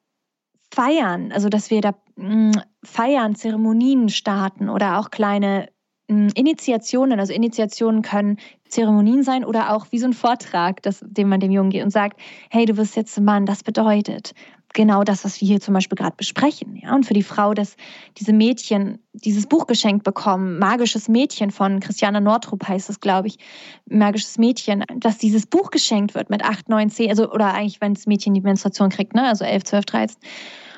feiern, also dass wir da mh, mm, feiern, Zeremonien starten oder auch kleine hm, Initiationen, also Initiationen können Zeremonien sein oder auch wie so ein Vortrag, das, den man dem Jungen geht und sagt, hey, du wirst jetzt ein Mann, das bedeutet genau das, was wir hier zum Beispiel gerade besprechen. Ja? Und für die Frau, dass diese Mädchen dieses Buch geschenkt bekommen, Magisches Mädchen von Christiane Nordrup heißt es, glaube ich, Magisches Mädchen, dass dieses Buch geschenkt wird mit 8, 9, 10, also oder eigentlich, wenn das Mädchen die Menstruation kriegt, ne? also 11, 12, 13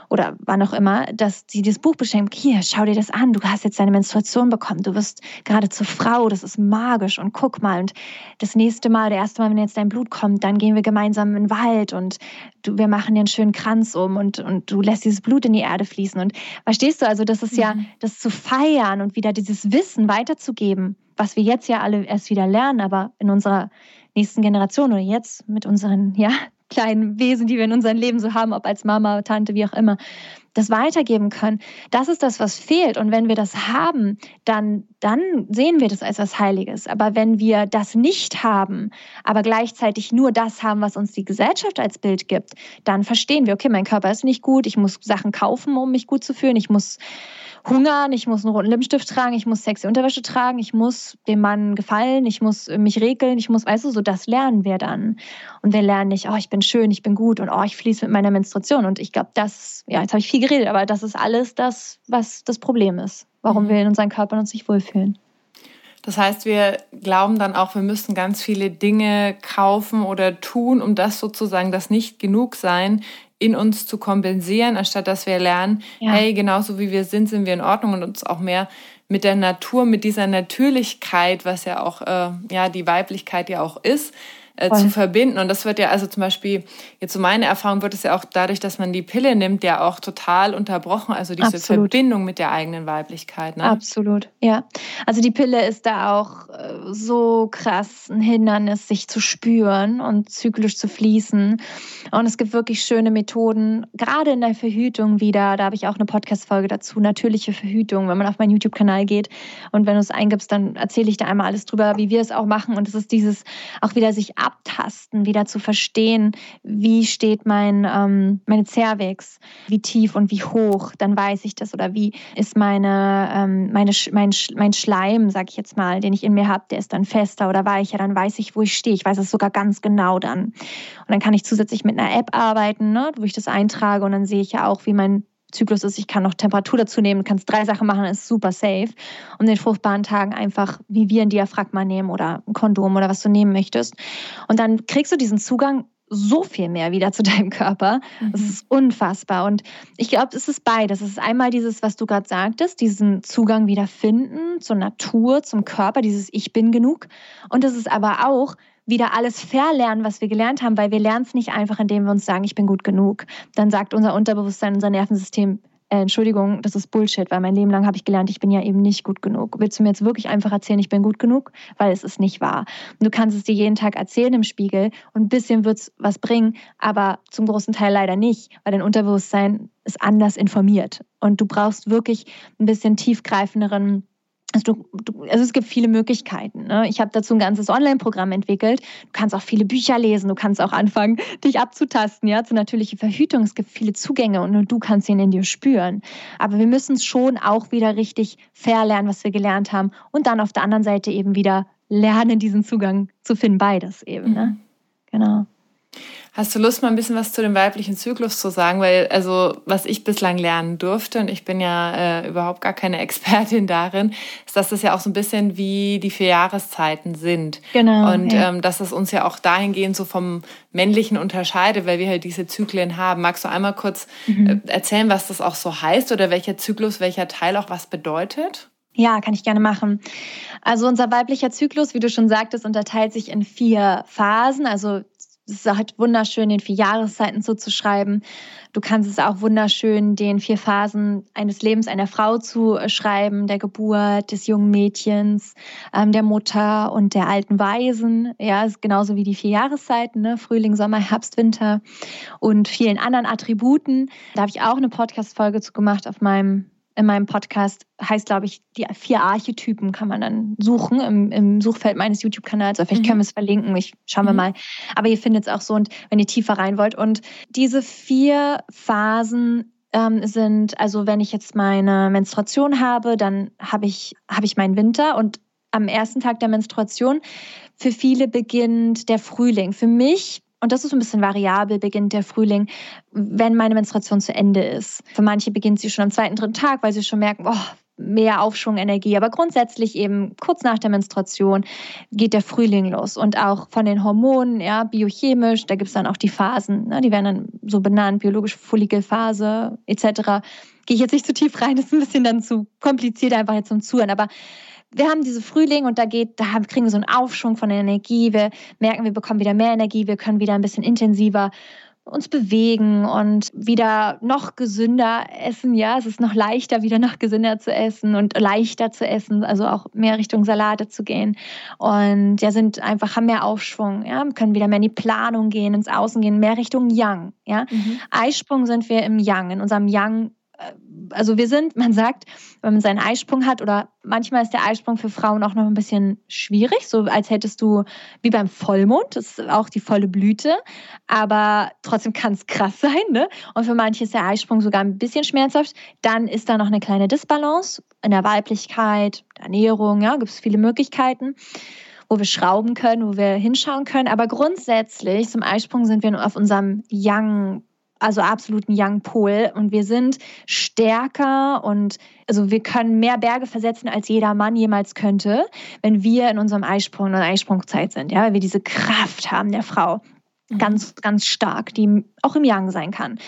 oder wann auch immer, dass sie das Buch beschenkt, hier, schau dir das an, du hast jetzt deine Menstruation bekommen, du wirst gerade zur Frau, das ist magisch und guck mal und das nächste Mal, der erste Mal, wenn jetzt dein Blut kommt, dann gehen wir gemeinsam in den Wald und du, wir machen dir einen schönen Kranz um und, und du lässt dieses Blut in die Erde fließen und verstehst du, also das ist ja, mhm. das zu feiern und wieder dieses Wissen weiterzugeben, was wir jetzt ja alle erst wieder lernen, aber in unserer nächsten Generation oder jetzt mit unseren ja, kleinen Wesen, die wir in unserem Leben so haben, ob als Mama, Tante, wie auch immer, das weitergeben können. Das ist das, was fehlt. Und wenn wir das haben, dann, dann sehen wir das als was Heiliges. Aber wenn wir das nicht haben, aber gleichzeitig nur das haben, was uns die Gesellschaft als Bild gibt, dann verstehen wir, okay, mein Körper ist nicht gut, ich muss Sachen kaufen, um mich gut zu fühlen, ich muss hungern, ich muss einen roten Lippenstift tragen, ich muss sexy Unterwäsche tragen, ich muss dem Mann gefallen, ich muss mich regeln, ich muss, weißt du, so das lernen wir dann. Und wir lernen nicht, oh, ich bin schön, ich bin gut und oh, ich fließe mit meiner Menstruation. Und ich glaube, das, ja, jetzt habe ich viel geredet, aber das ist alles das, was das Problem ist, warum mhm. wir in unseren Körpern uns nicht wohlfühlen. Das heißt, wir glauben dann auch, wir müssen ganz viele Dinge kaufen oder tun, um das sozusagen das nicht genug sein in uns zu kompensieren, anstatt dass wir lernen, ja. hey, genauso wie wir sind, sind wir in Ordnung und uns auch mehr mit der Natur, mit dieser Natürlichkeit, was ja auch äh, ja die Weiblichkeit ja auch ist, äh, zu verbinden. Und das wird ja also zum Beispiel, jetzt so meine Erfahrung wird es ja auch dadurch, dass man die Pille nimmt, ja auch total unterbrochen. Also diese Absolut. Verbindung mit der eigenen Weiblichkeit. Ne? Absolut, ja. Also die Pille ist da auch äh, so krass ein Hindernis, sich zu spüren und zyklisch zu fließen. Und es gibt wirklich schöne Methoden, gerade in der Verhütung wieder. Da habe ich auch eine Podcast-Folge dazu, natürliche Verhütung, wenn man auf meinen YouTube-Kanal geht. Und wenn du es eingibst, dann erzähle ich da einmal alles drüber, wie wir es auch machen. Und es ist dieses auch wieder sich abtasten, wieder zu verstehen, wie steht mein, ähm, meine Cervix, wie tief und wie hoch, dann weiß ich das. Oder wie ist meine, ähm, meine, mein, mein Schleim, sag ich jetzt mal, den ich in mir habe, der ist dann fester oder weicher, dann weiß ich, wo ich stehe. Ich weiß es sogar ganz genau dann. Und dann kann ich zusätzlich mit einer App arbeiten, ne, wo ich das eintrage und dann sehe ich ja auch, wie mein Zyklus ist, ich kann noch Temperatur dazu nehmen, kannst drei Sachen machen, ist super safe. Und den fruchtbaren Tagen einfach wie wir ein Diaphragma nehmen oder ein Kondom oder was du nehmen möchtest. Und dann kriegst du diesen Zugang so viel mehr wieder *laughs* zu deinem Körper. Das mhm. ist unfassbar. Und ich glaube, es ist beides. Es ist einmal dieses, was du gerade sagtest, diesen Zugang wieder finden zur Natur, zum Körper, dieses Ich bin genug. Und es ist aber auch wieder alles verlernen, was wir gelernt haben, weil wir lernen es nicht einfach, indem wir uns sagen, ich bin gut genug. Dann sagt unser Unterbewusstsein, unser Nervensystem, äh, Entschuldigung, das ist Bullshit, weil mein Leben lang habe ich gelernt, ich bin ja eben nicht gut genug. Willst du mir jetzt wirklich einfach erzählen, ich bin gut genug? Weil es ist nicht wahr. Und du kannst es dir jeden Tag erzählen im Spiegel und ein bisschen wird es was bringen, aber zum großen Teil leider nicht, weil dein Unterbewusstsein ist anders informiert. Und du brauchst wirklich ein bisschen tiefgreifenderen also, du, du, also es gibt viele Möglichkeiten. Ne? Ich habe dazu ein ganzes Online-Programm entwickelt. Du kannst auch viele Bücher lesen, du kannst auch anfangen, *laughs* dich abzutasten, ja, zur natürlichen Verhütung. Es gibt viele Zugänge und nur du kannst ihn in dir spüren. Aber wir müssen es schon auch wieder richtig verlernen, was wir gelernt haben. Und dann auf der anderen Seite eben wieder lernen, diesen Zugang zu finden. Beides eben. Ne? Mhm. Genau. Hast du Lust, mal ein bisschen was zu dem weiblichen Zyklus zu sagen? Weil, also, was ich bislang lernen durfte, und ich bin ja äh, überhaupt gar keine *laughs* Expertin darin, ist, dass das ja auch so ein bisschen wie die vier Jahreszeiten sind. Genau. Und ja. ähm, dass es uns ja auch dahingehend so vom männlichen unterscheidet, weil wir halt diese Zyklen haben. Magst du einmal kurz mhm. äh, erzählen, was das auch so heißt oder welcher Zyklus, welcher Teil auch was bedeutet? Ja, kann ich gerne machen. Also unser weiblicher Zyklus, wie du schon sagtest, unterteilt sich in vier Phasen. Also es ist halt wunderschön, den vier Jahreszeiten zuzuschreiben. Du kannst es auch wunderschön, den vier Phasen eines Lebens einer Frau zu schreiben, der Geburt, des jungen Mädchens, ähm, der Mutter und der alten Waisen. Ja, ist genauso wie die vier Jahreszeiten, ne? Frühling, Sommer, Herbst, Winter und vielen anderen Attributen. Da habe ich auch eine Podcast-Folge zu gemacht auf meinem in meinem Podcast heißt, glaube ich, die vier Archetypen kann man dann suchen im, im Suchfeld meines YouTube-Kanals. Oder vielleicht mhm. können wir es verlinken. Ich, schauen wir mhm. mal. Aber ihr findet es auch so, und wenn ihr tiefer rein wollt. Und diese vier Phasen ähm, sind, also wenn ich jetzt meine Menstruation habe, dann habe ich, habe ich meinen Winter und am ersten Tag der Menstruation für viele beginnt der Frühling. Für mich und das ist ein bisschen variabel, beginnt der Frühling, wenn meine Menstruation zu Ende ist. Für manche beginnt sie schon am zweiten, dritten Tag, weil sie schon merken, oh, mehr Aufschwungenergie. Aber grundsätzlich eben kurz nach der Menstruation geht der Frühling los. Und auch von den Hormonen, ja, biochemisch, da gibt es dann auch die Phasen, ne, die werden dann so benannt, biologische Follikelphase etc. Gehe ich jetzt nicht zu tief rein, das ist ein bisschen dann zu kompliziert einfach jetzt zum Zuhören. Aber wir haben diese Frühling und da geht, da kriegen wir so einen Aufschwung von Energie. Wir merken, wir bekommen wieder mehr Energie, wir können wieder ein bisschen intensiver uns bewegen und wieder noch gesünder essen. Ja, es ist noch leichter, wieder noch gesünder zu essen und leichter zu essen, also auch mehr Richtung Salate zu gehen. Und ja, sind einfach, haben mehr Aufschwung, ja, können wieder mehr in die Planung gehen, ins Außen gehen, mehr Richtung Yang. Ja, mhm. Eisprung sind wir im Yang, in unserem Yang also wir sind, man sagt, wenn man seinen Eisprung hat oder manchmal ist der Eisprung für Frauen auch noch ein bisschen schwierig, so als hättest du wie beim Vollmond, das ist auch die volle Blüte, aber trotzdem kann es krass *laughs* sein, ne? Und für manche ist der Eisprung sogar ein bisschen schmerzhaft. Dann ist da noch eine kleine Disbalance in der Weiblichkeit, Ernährung, ja, gibt es viele Möglichkeiten wo wir schrauben können, wo wir hinschauen können. Aber grundsätzlich zum Eisprung sind wir auf unserem Young also absoluten Young Pol und wir sind stärker und also wir können mehr Berge versetzen, als jeder Mann jemals könnte, wenn wir in unserem Eisprung und Eisprungzeit sind, ja, weil wir diese Kraft haben der Frau. Mhm. Ganz, ganz stark, die auch im Yang sein kann.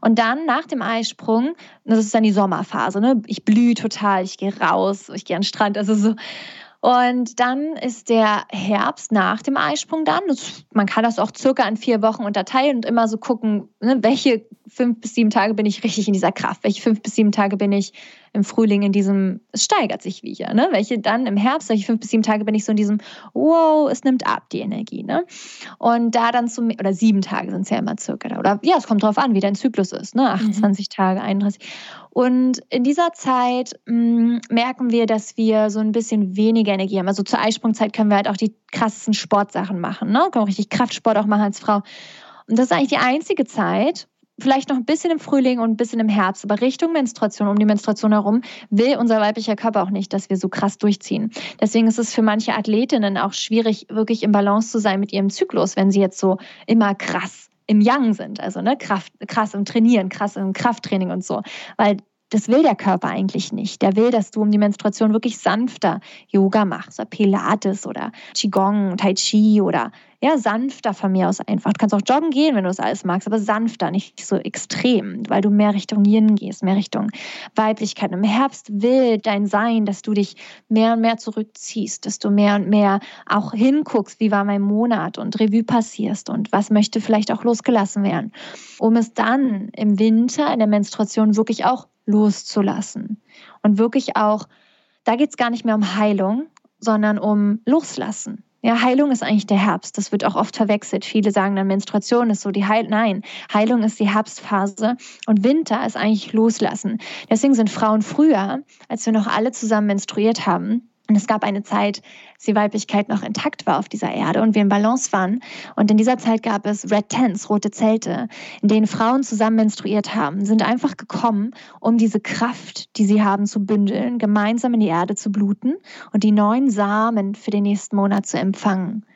Und dann nach dem Eisprung, das ist dann die Sommerphase, ne? Ich blühe total, ich gehe raus, ich gehe an den Strand, also so und dann ist der Herbst nach dem Eisprung dann. Das, man kann das auch circa in vier Wochen unterteilen und immer so gucken, ne, welche fünf bis sieben Tage bin ich richtig in dieser Kraft, welche fünf bis sieben Tage bin ich im Frühling in diesem, es steigert sich wieder, ne? Welche dann im Herbst, welche fünf bis sieben Tage bin ich so in diesem, wow, es nimmt ab, die Energie, ne? Und da dann zum, oder sieben Tage sind es ja immer circa, oder ja, es kommt drauf an, wie dein Zyklus ist, ne? 28 mhm. Tage, 31. Und in dieser Zeit mh, mm, merken wir, dass wir so ein bisschen weniger Energie haben. Also zur Eisprungzeit können wir halt auch die krassesten Sportsachen machen, ne? Können auch richtig Kraftsport auch machen als Frau. Und das ist eigentlich die einzige Zeit, vielleicht noch ein bisschen im Frühling und ein bisschen im Herbst, aber Richtung Menstruation, um die Menstruation herum, will unser weiblicher Körper auch nicht, dass wir so krass durchziehen. Deswegen ist es für manche Athletinnen auch schwierig, wirklich im Balance zu sein mit ihrem Zyklus, wenn sie jetzt so immer krass im Yang sind, also ne, Kraft, krass im Trainieren, krass im Krafttraining und so. Weil das will der Körper eigentlich nicht. Der will, dass du um die Menstruation wirklich sanfter Yoga machst, oder Pilates oder Qigong, Tai Chi oder ja, sanfter von mir aus einfach. Du kannst auch joggen gehen, wenn du das alles magst, aber sanfter, nicht so extrem, weil du mehr Richtung Yin gehst, mehr Richtung Weiblichkeit. Im Herbst will dein Sein, dass du dich mehr und mehr zurückziehst, dass du mehr und mehr auch hinguckst, wie war mein Monat und Revue passierst und was möchte vielleicht auch losgelassen werden, um es dann im Winter in der Menstruation wirklich auch loszulassen und wirklich auch, da geht es gar nicht mehr um Heilung, sondern um Loslassen. Ja, Heilung ist eigentlich der Herbst. Das wird auch oft verwechselt. Viele sagen dann, Menstruation ist so die Heilung. Nein, Heilung ist die Herbstphase und Winter ist eigentlich Loslassen. Deswegen sind Frauen früher, als wir noch alle zusammen menstruiert haben, und es gab eine Zeit, als die Weiblichkeit noch intakt war auf dieser Erde und wir in Balance waren. Und in dieser Zeit gab es Red Tents, rote Zelte, in denen Frauen zusammen menstruiert haben, sind einfach gekommen, um diese Kraft, die sie haben, zu bündeln, gemeinsam in die Erde zu bluten und die neuen Samen für den nächsten Monat zu empfangen.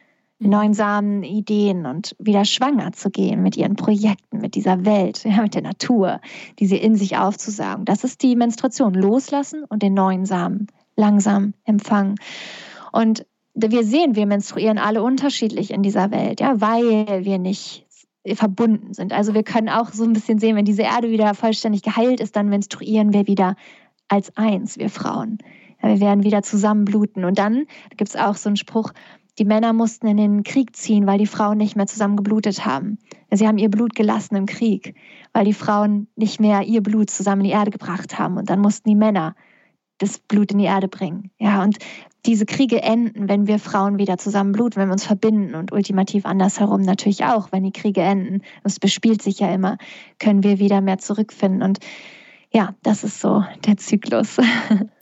Die neuen Samen, Ideen und wieder schwanger zu gehen mit ihren Projekten, mit dieser Welt, ja, mit der Natur, diese in sich aufzusagen. Das ist die Menstruation. Loslassen und den neuen Samen langsam empfangen. Und wir sehen, wir menstruieren alle unterschiedlich in dieser Welt, ja, weil wir nicht verbunden sind. Also wir können auch so ein bisschen sehen, wenn diese Erde wieder vollständig geheilt ist, dann menstruieren wir wieder als eins, wir Frauen. Ja, wir werden wieder zusammenbluten. Und dann gibt es auch so einen Spruch, die Männer mussten in den Krieg ziehen, weil die Frauen nicht mehr zusammen geblutet haben. Sie haben ihr Blut gelassen im Krieg, weil die Frauen nicht mehr ihr Blut zusammen in die Erde gebracht haben. Und dann mussten die Männer das Blut in die Erde bringen. Ja, und diese Kriege enden, wenn wir Frauen wieder zusammen bluten, wenn wir uns verbinden und ultimativ andersherum natürlich auch, wenn die Kriege enden, es bespielt sich ja immer, können wir wieder mehr zurückfinden. Und ja, das ist so der Zyklus. *laughs*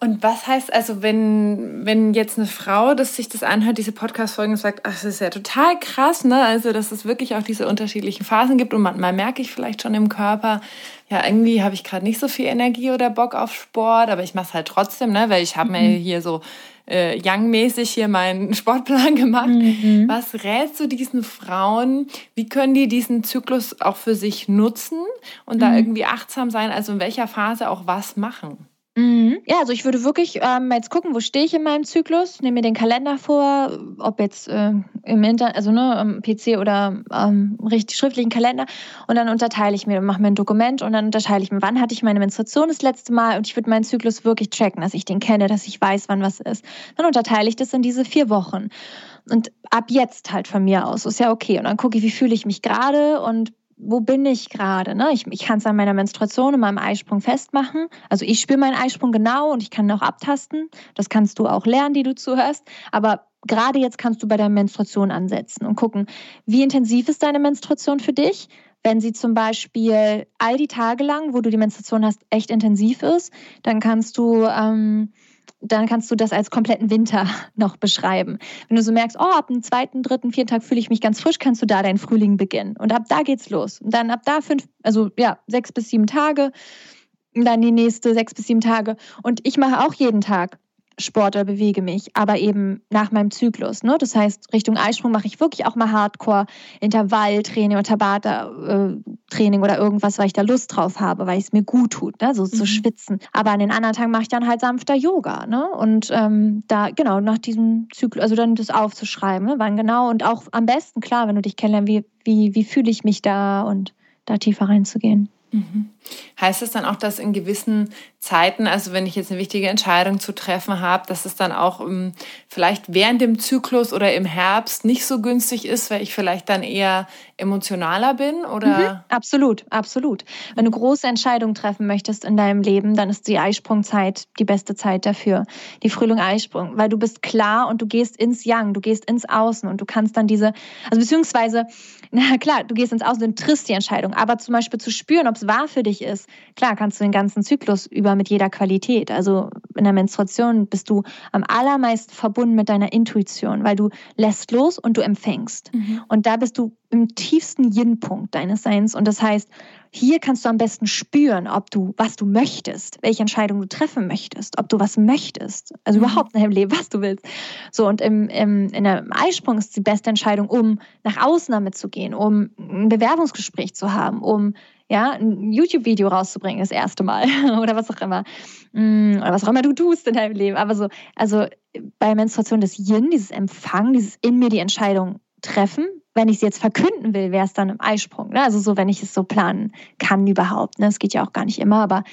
Und was heißt also, wenn, wenn jetzt eine Frau, das sich das anhört, diese Podcast-Folgen und sagt, ach, das ist ja total krass, ne? Also, dass es wirklich auch diese unterschiedlichen Phasen gibt und manchmal merke ich vielleicht schon im Körper, ja, irgendwie habe ich gerade nicht so viel Energie oder Bock auf Sport, aber ich mache es halt trotzdem, ne? Weil ich habe mir mhm. hier so äh, Young-mäßig hier meinen *laughs* Sportplan gemacht. Mhm. Was rätst du diesen Frauen? Wie können die diesen Zyklus auch für sich nutzen und mhm. da irgendwie achtsam sein? Also in welcher Phase auch was machen? Mhm. Ja, also ich würde wirklich ähm, jetzt gucken, wo stehe ich in meinem Zyklus, nehme mir den Kalender vor, ob jetzt äh, im Internet, also ne, am PC oder ähm, richtig schriftlichen Kalender und dann unterteile ich mir, mache mir ein Dokument und dann unterteile ich mir, wann hatte ich meine Menstruation das letzte Mal und ich würde meinen Zyklus wirklich checken, dass ich den kenne, dass ich weiß, wann was ist. Dann unterteile ich das in diese vier Wochen. Und ab jetzt halt von mir aus, ist ja okay. Und dann gucke ich, wie fühle ich mich gerade und wo bin ich gerade? Ne? Ich, ich kann es an meiner Menstruation und meinem Eisprung festmachen. Also ich spüre meinen Eisprung genau und ich kann ihn auch abtasten. Das kannst du auch lernen, die du zuhörst. Aber gerade jetzt kannst du bei der Menstruation ansetzen und gucken, wie intensiv ist deine Menstruation für dich? Wenn sie zum Beispiel all die Tage lang, wo du die Menstruation hast, echt intensiv ist, dann kannst du ähm, dann kannst du das als kompletten Winter *laughs* noch beschreiben. Wenn du so merkst, oh, ab dem zweiten, dritten, vierten Tag fühle ich mich ganz frisch, kannst du da deinen Frühling beginnen. Und ab da geht's los. Und dann ab da fünf, also ja, sechs bis sieben Tage, dann die nächste sechs bis sieben Tage. Und ich mache auch jeden Tag Sport oder bewege mich, aber eben nach meinem Zyklus. Ne? Das heißt, Richtung Eisprung mache ich wirklich auch mal Hardcore, Intervalltraining oder Tabata-Training oder irgendwas, weil ich da Lust drauf habe, weil es mir gut tut, ne? so mhm. zu schwitzen. Aber an den anderen Tagen mache ich dann halt sanfter Yoga. Ne? Und ähm, da, genau, nach diesem Zyklus, also dann das aufzuschreiben, ne? wann genau und auch am besten, klar, wenn du dich kennenlernst, wie, wie, wie fühle ich mich da und da tiefer reinzugehen. Heißt es dann auch, dass in gewissen Zeiten, also wenn ich jetzt eine wichtige Entscheidung zu treffen habe, dass es dann auch um, ähm, vielleicht während dem Zyklus oder im Herbst nicht so günstig ist, weil ich vielleicht dann eher emotionaler bin oder? Mhm, absolut, absolut. Wenn du große Entscheidungen treffen möchtest in deinem Leben, dann ist die Eisprungzeit die beste Zeit dafür. Die Frühling-Eisprung, weil du bist klar und du gehst ins Yang, du gehst ins Außen und du kannst dann diese, also beziehungsweise, na klar, du gehst ins Außen und triffst die Entscheidung, aber zum Beispiel zu spüren, ob es wahr für dich ist, klar, kannst du den ganzen Zyklus über mit jeder Qualität. Also in der Menstruation bist du am allermeisten verbunden mit deiner Intuition, weil du lässt los und du empfängst. Mhm. Und da bist du im tiefsten Yin-Punkt deines Seins. Und das heißt, hier kannst du am besten spüren, ob du, was du möchtest, welche Entscheidung du treffen möchtest, ob du was möchtest, also mhm. überhaupt in deinem Leben, was du willst. So, und im, im, in einem Eisprung ist die beste Entscheidung, um nach außen damit zu gehen, um ein Bewerbungsgespräch zu haben, um ja, ein YouTube-Video rauszubringen, das erste Mal *laughs* oder was auch immer. Mm, oder was auch immer du tust in deinem Leben. Aber so, also bei Menstruation das Yin, dieses Empfangen, dieses in mir die Entscheidung treffen. Wenn ich sie jetzt verkünden will, wäre es dann im Eisprung. Ne? Also so, wenn ich es so planen kann überhaupt. Ne? Es geht ja auch gar nicht immer, aber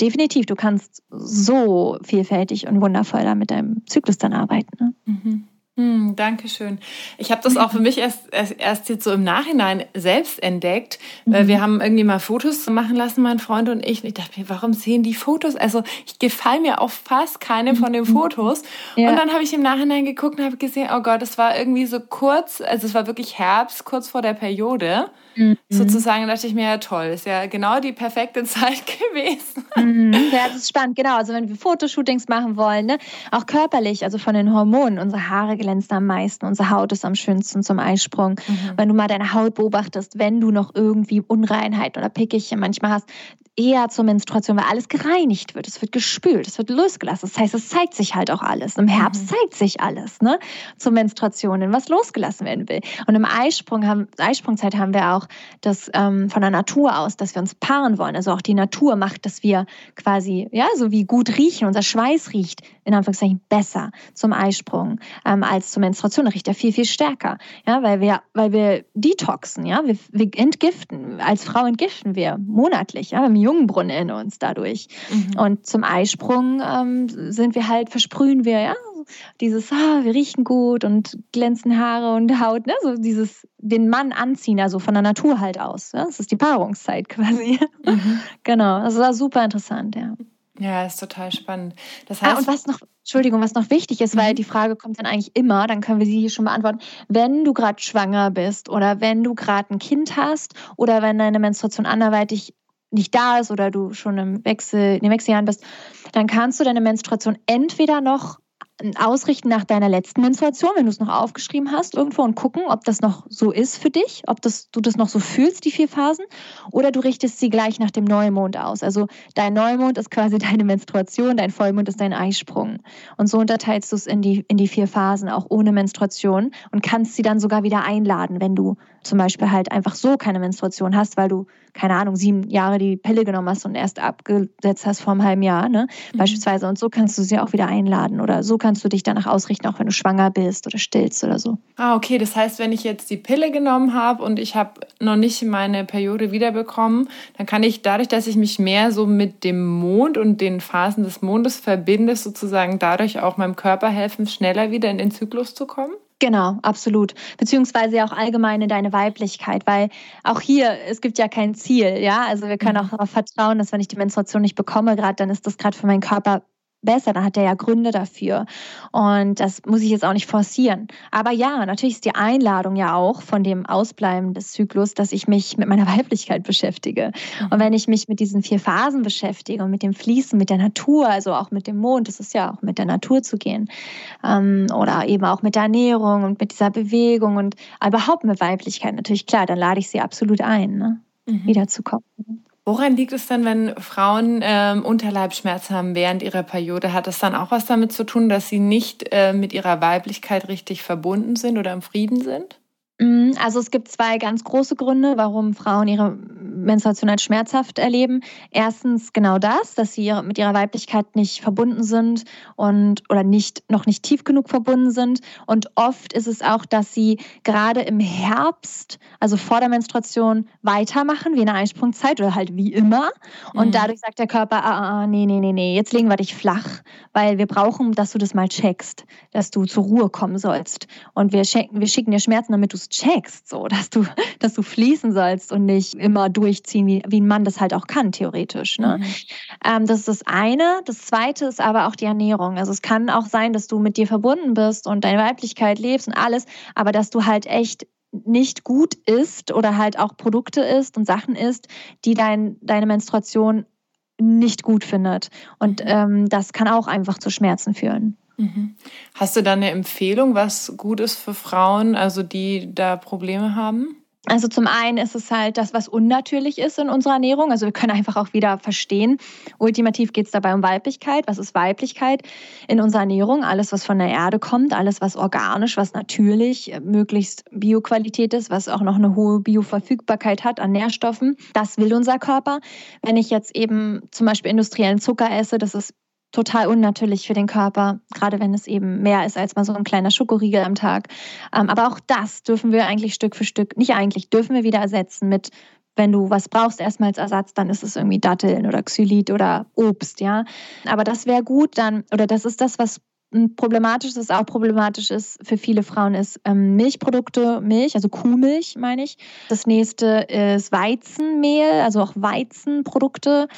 definitiv, du kannst so vielfältig und wundervoll da mit deinem Zyklus dann arbeiten. Ne? Mhm. Hm, Dankeschön. Ich habe das auch für mich erst, erst, erst, jetzt so im Nachhinein selbst entdeckt. Mhm. Wir haben irgendwie mal Fotos machen lassen, mein Freund und ich. Und ich dachte mir, warum sehen die Fotos? Also ich gefalle mir auf fast keine von den mhm. Fotos. Ja. Und dann habe ich im Nachhinein geguckt und habe gesehen, oh Gott, es war irgendwie so kurz, also es war wirklich Herbst, kurz vor der Periode. Mhm. Sozusagen dachte ich mir, ja toll, ist ja genau die perfekte *laughs* Zeit gewesen. Mhm. *laughs* Ja, das ist spannend, genau. Also wenn wir Fotoshootings machen wollen, ne? auch körperlich, also von den Hormonen, unsere Haare glänzen am meisten, unsere Haut ist am schönsten zum Eisprung. Mhm. Wenn du mal deine Haut beobachtest, wenn du noch irgendwie Unreinheit oder Pickelchen manchmal hast, eher zur Menstruation, weil alles gereinigt wird, es wird gespült, es wird losgelassen. Das heißt, es zeigt sich halt auch alles. Im Herbst mhm. zeigt sich alles, ne? Zur Menstruation, was losgelassen werden will. Und im Eisprung haben, Eisprungzeit haben wir auch das ähm, von der Natur aus, dass wir uns paaren wollen. Also auch die Natur macht, dass wir quasi, ja, so wie gut riechen, unser Schweiß riecht, in Anführungszeichen besser zum Eisprung ähm, als zur Menstruation. Da riecht er viel, viel stärker. Ja, weil wir, weil wir detoxen, ja, wir, wir entgiften. Als Frau entgiften wir monatlich, ja, wir haben Jungbrunnen in uns dadurch. Mhm. Und zum Eisprung ähm, sind wir halt, versprühen wir, ja, dieses, ah, wir riechen gut und glänzen Haare und Haut, ne? so dieses den Mann anziehen, also von der Natur halt aus. Ja? Das ist die Paarungszeit quasi. Mhm. *laughs* Genau, das war super interessant, ja. Ja, ist total spannend. Das heißt, ah, und was noch, Entschuldigung, was noch wichtig ist, mhm. weil die Frage kommt dann eigentlich immer, dann können wir sie hier schon beantworten. Wenn du gerade schwanger bist oder wenn du gerade ein Kind hast oder wenn deine Menstruation anderweitig nicht da ist oder du schon im Wechsel, in den Wechseljahren bist, dann kannst du deine Menstruation entweder noch ausrichten nach deiner letzten Menstruation, wenn du es noch aufgeschrieben hast irgendwo und gucken, ob das noch so ist für dich, ob das, du das noch so fühlst, die vier Phasen, oder du richtest sie gleich nach dem Neumond aus. Also dein Neumond ist quasi *laughs* deine Menstruation, dein Vollmond ist dein Eisprung. Und so unterteilst du es in die, in die vier Phasen, auch ohne Menstruation und kannst sie dann sogar wieder einladen, wenn du zum Beispiel halt einfach so keine Menstruation hast, weil du, keine Ahnung, sieben Jahre die Pille genommen hast und erst abgesetzt hast vor einem halben Jahr, ne? Mhm. Beispielsweise. Und so kannst du sie auch wieder einladen oder so kannst du dich danach ausrichten, auch wenn du schwanger bist oder stillst oder so. Ah, okay. Das heißt, wenn ich jetzt die Pille genommen habe und ich habe noch nicht meine Periode wiederbekommen, dann kann ich dadurch, dass ich mich mehr so mit dem Mond und den Phasen des Mondes verbinde, sozusagen dadurch auch meinem Körper helfen, schneller wieder in den Zyklus zu kommen? Genau, absolut. Beziehungsweise auch allgemein in deine Weiblichkeit, weil auch hier, es gibt ja kein Ziel, ja. Also wir können mhm. auch darauf vertrauen, dass wenn ich die Menstruation nicht bekomme, gerade dann ist das gerade für meinen Körper besser, dann hat er ja Gründe dafür. Und das muss ich jetzt auch nicht forcieren. Aber ja, natürlich ist die Einladung ja auch von dem Ausbleiben des Zyklus, dass ich mich mit meiner *laughs* Weiblichkeit beschäftige. Mhm. Und wenn ich mich mit diesen vier Phasen beschäftige und mit dem Fließen, mit der Natur, also auch mit dem Mond, das ist ja auch mit der Natur zu gehen, ähm, oder eben auch mit der Ernährung und mit dieser Bewegung und überhaupt mit Weiblichkeit, natürlich klar, dann lade ich sie absolut ein, ne? mhm. wiederzukommen. Woran liegt es denn, wenn Frauen ähm, Unterleibschmerzen haben während ihrer Periode? Hat das dann auch was damit zu tun, dass sie nicht äh, mit ihrer Weiblichkeit richtig verbunden sind oder im Frieden sind? Mhm, also es gibt zwei ganz große Gründe, warum Frauen ihre Menstruation als schmerzhaft erleben. Erstens genau das, dass sie mit ihrer Weiblichkeit nicht verbunden sind und oder nicht noch nicht tief genug verbunden sind. Und oft ist es auch, dass sie gerade im Herbst, also vor der Menstruation, weitermachen wie in der Einsprungzeit oder halt wie immer. Und mhm. dadurch sagt der Körper, ah, ah, nee, nee, nee, nee, jetzt legen wir dich flach, weil wir brauchen, dass du das mal checkst, dass du zur Ruhe kommen sollst. Und wir, wir schicken dir Schmerzen, damit du es checkst, so dass du, dass du fließen sollst und nicht immer durchziehen, wie, wie ein Mann das halt auch kann, theoretisch. Ne? Mhm. Ähm, das ist das eine. Das zweite ist aber auch die Ernährung. Also es kann auch sein, dass du mit dir verbunden bist und deine Weiblichkeit lebst und alles, aber dass du halt echt nicht gut isst oder halt auch Produkte isst und Sachen isst, die dein, deine Menstruation nicht gut findet. Und mhm. ähm, das kann auch einfach zu Schmerzen führen. Mhm. Hast du da eine Empfehlung, was gut ist für Frauen, also die da Probleme haben? Also zum einen ist es halt das, was unnatürlich ist in unserer Ernährung. Also wir können einfach auch wieder verstehen, ultimativ geht es dabei um Weiblichkeit. Was ist Weiblichkeit in unserer Ernährung? Alles, was von der Erde kommt, alles, was organisch, was natürlich, äh, möglichst Bioqualität ist, was auch noch eine hohe Bioverfügbarkeit hat an Nährstoffen. Das will unser Körper. Wenn ich jetzt eben zum Beispiel industriellen Zucker esse, das ist total unnatürlich für den Körper, gerade wenn es eben mehr ist als mal so ein kleiner Schokoriegel am Tag. Ähm, aber auch das dürfen wir eigentlich Stück für Stück, nicht eigentlich, dürfen wir wieder ersetzen mit, wenn du was brauchst erstmal als Ersatz, dann ist es irgendwie Datteln oder Xylit oder Obst, ja. Aber das wäre gut dann, oder das ist das, was problematisch ist, auch problematisch ist für viele Frauen, ist ähm, Milchprodukte, Milch, also Kuhmilch meine ich. Das nächste ist Weizenmehl, also auch Weizenprodukte.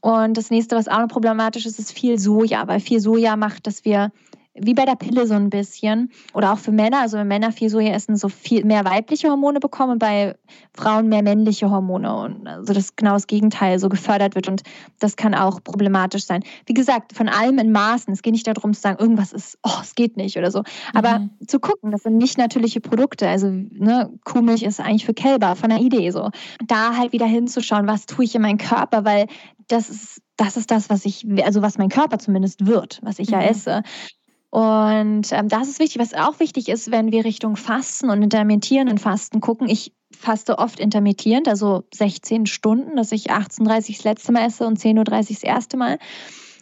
Und das nächste, was auch noch problematisch ist, ist viel Soja, weil viel Soja macht, dass wir wie bei der Pille so ein bisschen. Oder auch für Männer, also wenn Männer viel Soja essen, so viel mehr weibliche Hormone bekommen und bei Frauen mehr männliche Hormone. Und also das genau das Gegenteil so gefördert wird. Und das kann auch problematisch sein. Wie gesagt, von allem in Maßen. Es geht nicht darum zu sagen, irgendwas ist, oh, es geht nicht oder so. Aber mhm. zu gucken, das sind nicht natürliche Produkte. Also ne, Kuhmilch ist eigentlich für Kälber, von der Idee so. Da halt wieder hinzuschauen, was tue ich in meinem Körper, weil das ist das ist das, was ich, also was mein Körper zumindest wird, was ich ja mhm. esse. Und ähm, das ist wichtig. Was auch wichtig ist, wenn wir Richtung Fasten und intermittierenden Fasten gucken. Ich faste oft intermittierend, also 16 Stunden, dass ich 18.30 Uhr das letzte Mal esse und 10.30 Uhr das erste Mal.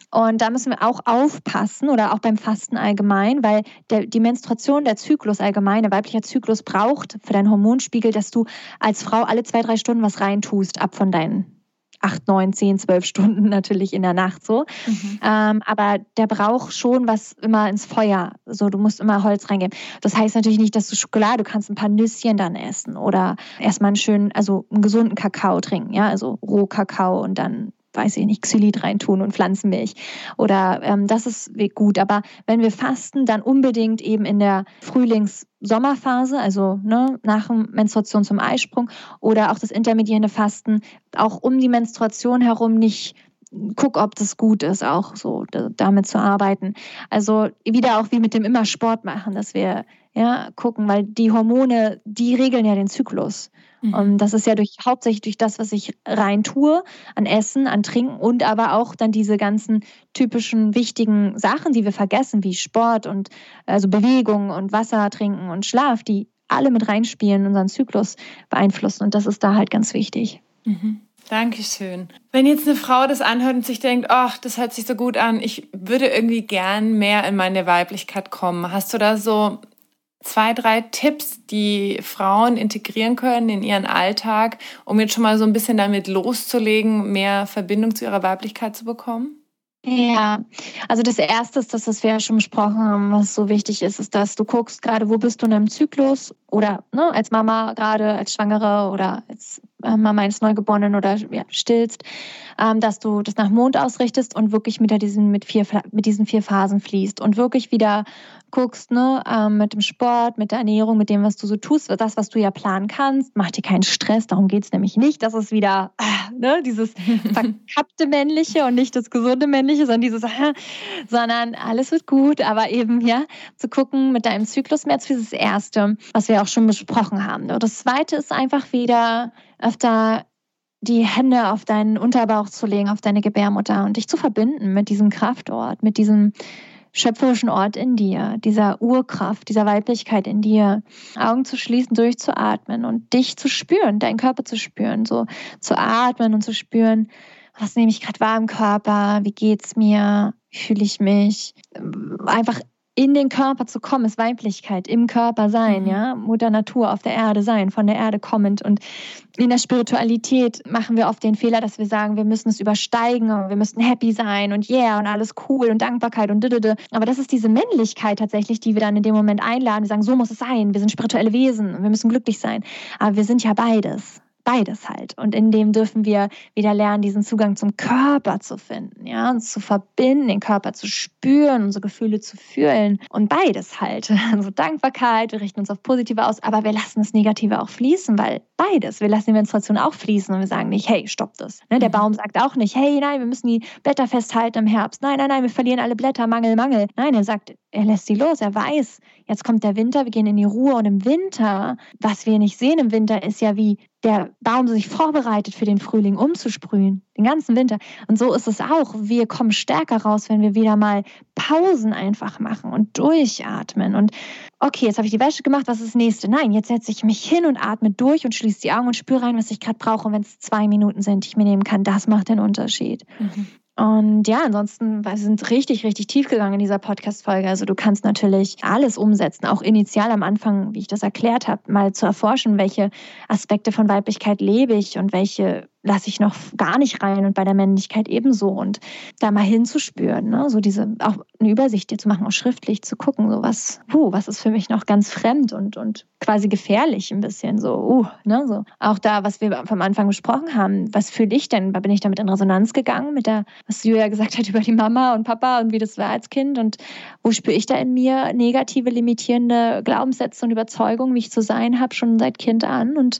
Und da müssen wir auch aufpassen oder auch beim Fasten allgemein, weil der, die Menstruation, der Zyklus allgemein, der weibliche Zyklus braucht für deinen Hormonspiegel, dass du als Frau alle zwei, drei Stunden was reintust, ab von deinen acht, neun, zehn, zwölf Stunden *laughs* natürlich in der Nacht so. Mhm. Ähm, aber der braucht schon was immer ins Feuer. So, du musst immer Holz reingeben. Das heißt natürlich nicht, dass du Schokolade, du kannst ein paar Nüsschen dann essen oder erstmal einen schönen, also einen gesunden Kakao trinken, ja, also Rohkakao und dann weiß ich nicht, Xylit reintun und Pflanzenmilch. Oder ähm, das ist gut. Aber wenn wir fasten, dann unbedingt eben in der Frühlings-Sommerphase, also ne, nach Menstruation zum Eisprung oder auch das intermediierende Fasten, auch um die Menstruation herum nicht guck, ob das gut ist, auch so damit zu arbeiten. Also wieder auch wie mit dem immer Sport machen, dass wir ja gucken, weil die Hormone, die regeln ja den Zyklus. Mhm. Und das ist ja durch, hauptsächlich durch das, was ich rein tue, an Essen, an Trinken und aber auch dann diese ganzen typischen wichtigen Sachen, die wir vergessen, wie Sport und also Bewegung und Wasser trinken und Schlaf, die alle mit reinspielen, unseren Zyklus beeinflussen. Und das ist da halt ganz wichtig. Mhm. Dankeschön. Wenn jetzt eine Frau das anhört und sich denkt, ach, das hört sich so gut an, ich würde irgendwie gern mehr in meine Weiblichkeit kommen. Hast du da so zwei, drei Tipps, die Frauen integrieren können in ihren Alltag, um jetzt schon mal so ein bisschen damit loszulegen, mehr Verbindung zu ihrer Weiblichkeit zu bekommen? Ja, also das Erste ist das, was wir ja schon besprochen haben, was so wichtig ist, ist, dass du guckst gerade, wo bist du in einem Zyklus oder ne, als Mama gerade, als Schwangere oder als äh, Mama eines Neugeborenen oder ja, stillst, ähm, dass du das nach Mond ausrichtest und wirklich mit, diesen, mit, vier, mit diesen vier Phasen fließt und wirklich wieder guckst, ne, ähm, mit dem Sport, mit der Ernährung, mit dem, was du so tust, das, was du ja planen kannst, mach dir keinen Stress, darum geht es nämlich nicht. Das ist wieder äh, *laughs* ne, dieses verkappte Männliche und nicht das gesunde Männliche, sondern dieses, äh, sondern alles wird gut, aber eben, ja, zu gucken mit deinem Zyklus mehr als dieses Erste, was wir auch schon besprochen haben. Ne. Das Zweite ist einfach wieder öfter die Hände auf deinen Unterbauch zu legen, auf deine Gebärmutter und dich zu verbinden mit diesem Kraftort, mit diesem schöpferischen Ort in dir, dieser Urkraft, dieser Weiblichkeit in dir, Augen zu schließen, durchzuatmen und dich zu spüren, deinen Körper zu spüren, so zu atmen und zu spüren, was nehme ich gerade wahr im Körper, wie geht's mir, wie fühle ich mich, einfach in den Körper zu kommen, ist Weiblichkeit, im Körper sein, mhm. ja, Mutter Natur auf der Erde sein, von der Erde kommend. Und in der Spiritualität machen wir oft den Fehler, dass wir sagen, wir müssen es übersteigen, wir müssen happy sein und yeah und alles cool und Dankbarkeit und dödödö. Aber das ist diese Männlichkeit tatsächlich, die wir dann in dem Moment einladen. Wir sagen, so muss es sein, wir sind spirituelle Wesen, wir müssen glücklich sein. Aber wir sind ja beides beides halt. Und in dem dürfen wir wieder lernen, diesen Zugang zum Körper zu finden, ja, uns zu verbinden, den Körper zu spüren, unsere Gefühle zu fühlen und beides halt. *laughs* Also Dankbarkeit, wir richten uns auf Positive aus, aber wir lassen das Negative auch fließen, weil beides. Wir lassen die Menstruation auch fließen und wir sagen nicht, hey, stopp das. Ne, der. Baum sagt auch nicht, hey, nein, wir müssen die Blätter festhalten im Herbst. Nein, nein, nein, wir verlieren alle Blätter, Mangel, Mangel. Nein, er sagt, er lässt sie los. Er weiß, jetzt kommt der Winter, wir gehen in die Ruhe und im Winter, was wir nicht sehen im Winter, ist ja wie der Baum sich vorbereitet für den Frühling umzusprühen, den ganzen Winter. Und so ist es auch. Wir kommen stärker raus, wenn wir wieder mal Pausen einfach machen und durchatmen. Und okay, jetzt habe ich die Wäsche gemacht, was ist das nächste? Nein, jetzt setze ich mich hin und atme durch und schließe die Augen und spüre rein, was ich gerade brauche. Und wenn es zwei Minuten sind, die ich mir nehmen kann, das macht den Unterschied. Mhm. Und ja, ansonsten wir sind richtig, richtig tief gegangen in dieser Podcast-Folge. Also du kannst natürlich alles umsetzen, auch initial am Anfang, wie ich das erklärt habe, mal zu erforschen, welche Aspekte von Weiblichkeit lebe ich und welche lasse ich noch gar nicht rein und bei der Männlichkeit ebenso. Und da mal hinzuspüren, ne? so diese, auch eine Übersicht dir zu machen, auch schriftlich zu gucken, so was, uh, was ist für mich noch ganz fremd und, und quasi gefährlich ein bisschen, so, uh, ne, so. Auch da, was wir vom Anfang besprochen haben, was fühle ich denn? Bin ich damit in Resonanz gegangen mit der, was Julia gesagt hat über die Mama und Papa und wie das war als Kind und wo spüre ich da in mir negative, limitierende Glaubenssätze und Überzeugungen, wie ich zu sein habe, schon seit Kind an und